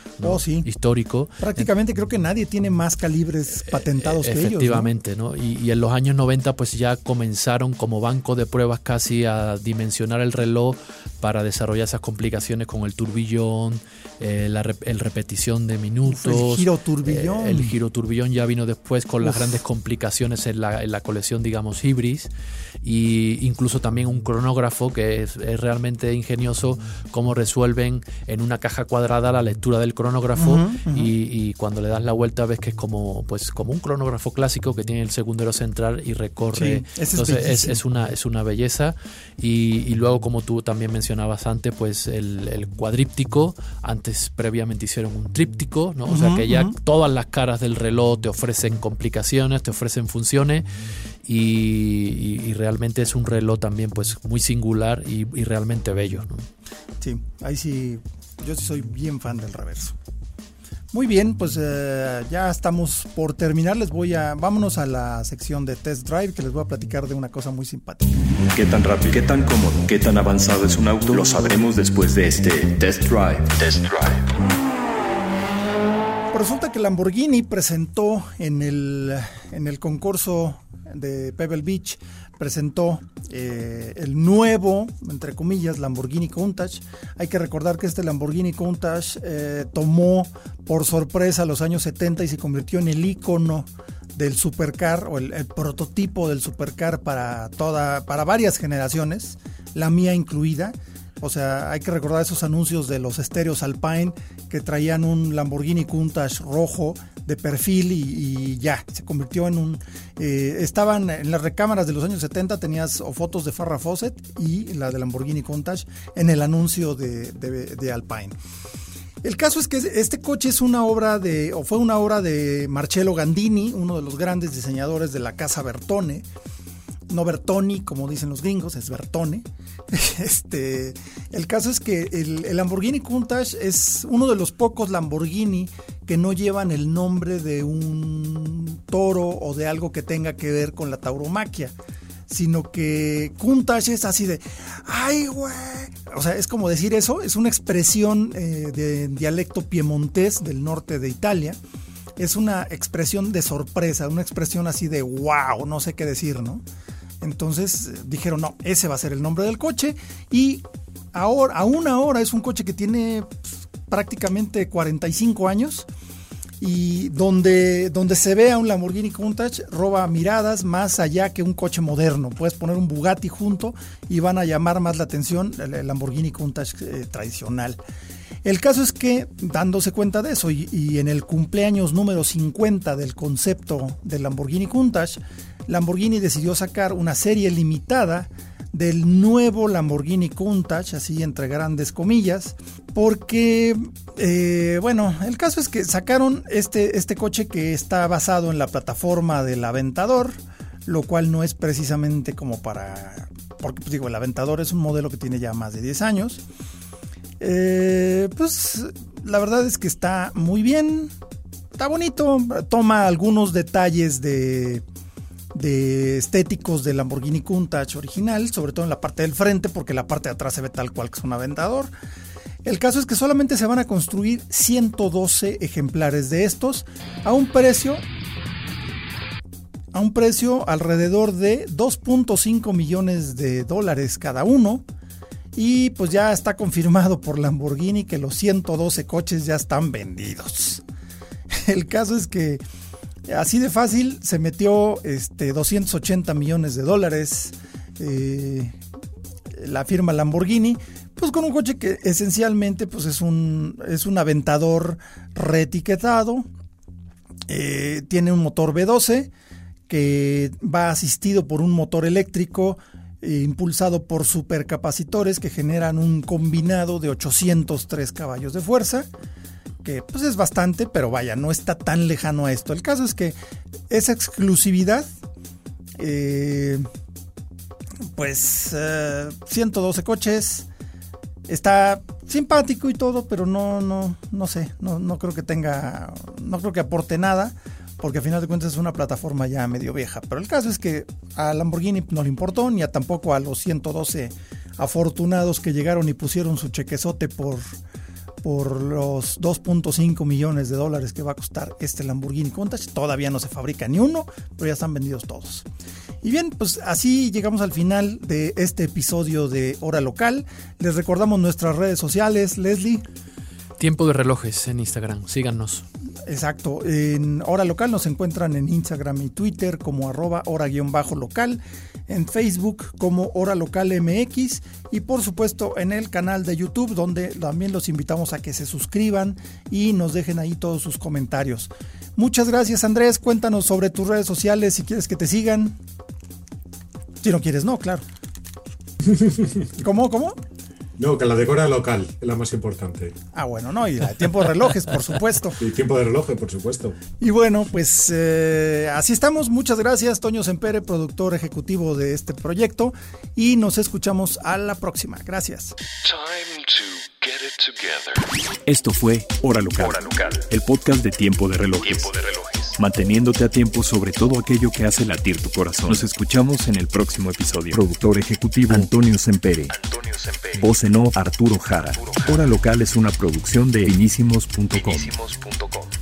Lecoultre Oh, sí. histórico. Prácticamente creo que nadie tiene más calibres patentados que ellos. Efectivamente, ¿no? Y, en los años 90 pues ya comenzaron como banco de pruebas casi a dimensionar el reloj para desarrollar esas complicaciones con el turbillón, eh, la el repetición de minutos. El giro turbillón. Eh, el giro turbillón ya vino después con las grandes complicaciones en la, en la colección, digamos, Ibris. Y incluso también un cronógrafo que es, es realmente ingenioso cómo resuelven en una caja cuadrada la lectura del cronógrafo cronógrafo Y, cuando le das la vuelta ves que es como pues como un cronógrafo clásico que tiene el segundero central y recorre. Entonces es, una es una belleza. Y, luego como tú también mencionabas antes pues el, cuadríptico antes previamente hicieron un tríptico no o sea que ya todas las caras del reloj te ofrecen complicaciones te ofrecen funciones y, realmente es un reloj también pues muy singular y, realmente bello ¿no? sí ahí sí yo sí soy bien fan del reverso. Muy bien, pues eh, ya estamos por terminar. Les voy a. Vámonos a la sección de test drive que les voy a platicar de una cosa muy simpática. ¿Qué tan rápido, qué tan cómodo, qué tan avanzado es un auto? Lo sabremos después de este test drive. Test drive. Pues resulta que Lamborghini presentó en el, en el concurso de Pebble Beach presentó eh, el nuevo, entre comillas, Lamborghini Countach. Hay que recordar que este Lamborghini Countach eh, tomó por sorpresa los años 70 y se convirtió en el icono del supercar o el, prototipo del supercar para toda para varias generaciones, la mía incluida. O sea, hay que recordar esos anuncios de los estéreos Alpine que traían un Lamborghini Countach rojo de perfil y, ya, se convirtió en un... Eh, estaban en las recámaras de los años 70, tenías fotos de Farrah Fawcett y la de Lamborghini Countach en el anuncio de, de, Alpine. El caso es que este coche es una obra de, o fue una obra de Marcello Gandini, uno de los grandes diseñadores de la casa Bertone, no Bertoni, como dicen los gringos, es Bertone. Este, el caso es que el, Lamborghini Countach es uno de los pocos Lamborghini que no llevan el nombre de un toro o de algo que tenga que ver con la tauromaquia, sino que Countach es así de, ¡ay, güey! O sea, es como decir eso, es una expresión eh, de dialecto piemontés del norte de Italia es una expresión de sorpresa, una expresión así de wow, no sé qué decir, ¿no? Entonces eh, dijeron, no, ese va a ser el nombre del coche. Y ahora, aún ahora es un coche que tiene pues, prácticamente 45 años y donde, donde se ve a un Lamborghini Countach roba miradas más allá que un coche moderno. Puedes poner un Bugatti junto y van a llamar más la atención el Lamborghini Countach eh, tradicional. El caso es que, dándose cuenta de eso y, y, en el cumpleaños número 50 del concepto del Lamborghini Countach, Lamborghini decidió sacar una serie limitada del nuevo Lamborghini Countach, así entre grandes comillas, porque, eh, bueno, el caso es que sacaron este, este coche que está basado en la plataforma del Aventador, lo cual no es precisamente como para, porque pues digo, el Aventador es un modelo que tiene ya más de 10 años. Eh, pues la verdad es que está muy bien, está bonito, toma algunos detalles de de estéticos del Lamborghini Countach original, sobre todo en la parte del frente, porque la parte de atrás se ve tal cual que es un aventador. El caso es que solamente se van a construir 112 ejemplares de estos a un precio a un precio alrededor de 2.5 millones de dólares cada uno. Y pues ya está confirmado por Lamborghini que los 112 coches ya están vendidos. El caso es que Así de fácil se metió este, 280 millones de dólares eh, la firma Lamborghini, pues con un coche que esencialmente pues es un, es un aventador reetiquetado, eh, tiene un motor V12 que va asistido por un motor eléctrico eh, impulsado por supercapacitores que generan un combinado de 803 caballos de fuerza, que pues es bastante, pero vaya, no está tan lejano a esto. El caso es que esa exclusividad, eh, pues 112 eh, coches, está simpático y todo, pero no, no, no sé, no, no creo que tenga, no creo que aporte nada porque al final de cuentas es una plataforma ya medio vieja. Pero el caso es que a Lamborghini no le importó, ni a tampoco a los 112 afortunados que llegaron y pusieron su chequezote por, por los 2.5 millones de dólares que va a costar este Lamborghini Countach. Todavía no se fabrica ni uno, pero ya están vendidos todos. Y bien, pues así llegamos al final de este episodio de Hora Local. Les recordamos nuestras redes sociales, Leslie. Tiempo de relojes en Instagram, síganos. Exacto, en Hora Local nos encuentran en Instagram y Twitter como arroba hora-local, en Facebook como Hora Local MX y por supuesto en el canal de YouTube donde también los invitamos a que se suscriban y nos dejen ahí todos sus comentarios. Muchas gracias Andrés, cuéntanos sobre tus redes sociales si quieres que te sigan. Si no quieres, no, claro. ¿Cómo? ¿Cómo? No, que la decora local es la más importante. Ah, bueno, no, y el tiempo de relojes, por supuesto. Y tiempo de relojes, por supuesto. Y bueno, pues eh, así estamos. Muchas gracias, Toño Sempere, productor ejecutivo de este proyecto. Y nos escuchamos a la próxima. Gracias. Esto fue Hora Local, Hora Local, el podcast de Tiempo de Relojes. Tiempo de Relojes manteniéndote a tiempo sobre todo aquello que hace latir tu corazón. Nos escuchamos en el próximo episodio. Productor ejecutivo Antonio Sempere. Antonio Sempere. Voz en off Arturo Jara. Hora Local es una producción de finísimos.com.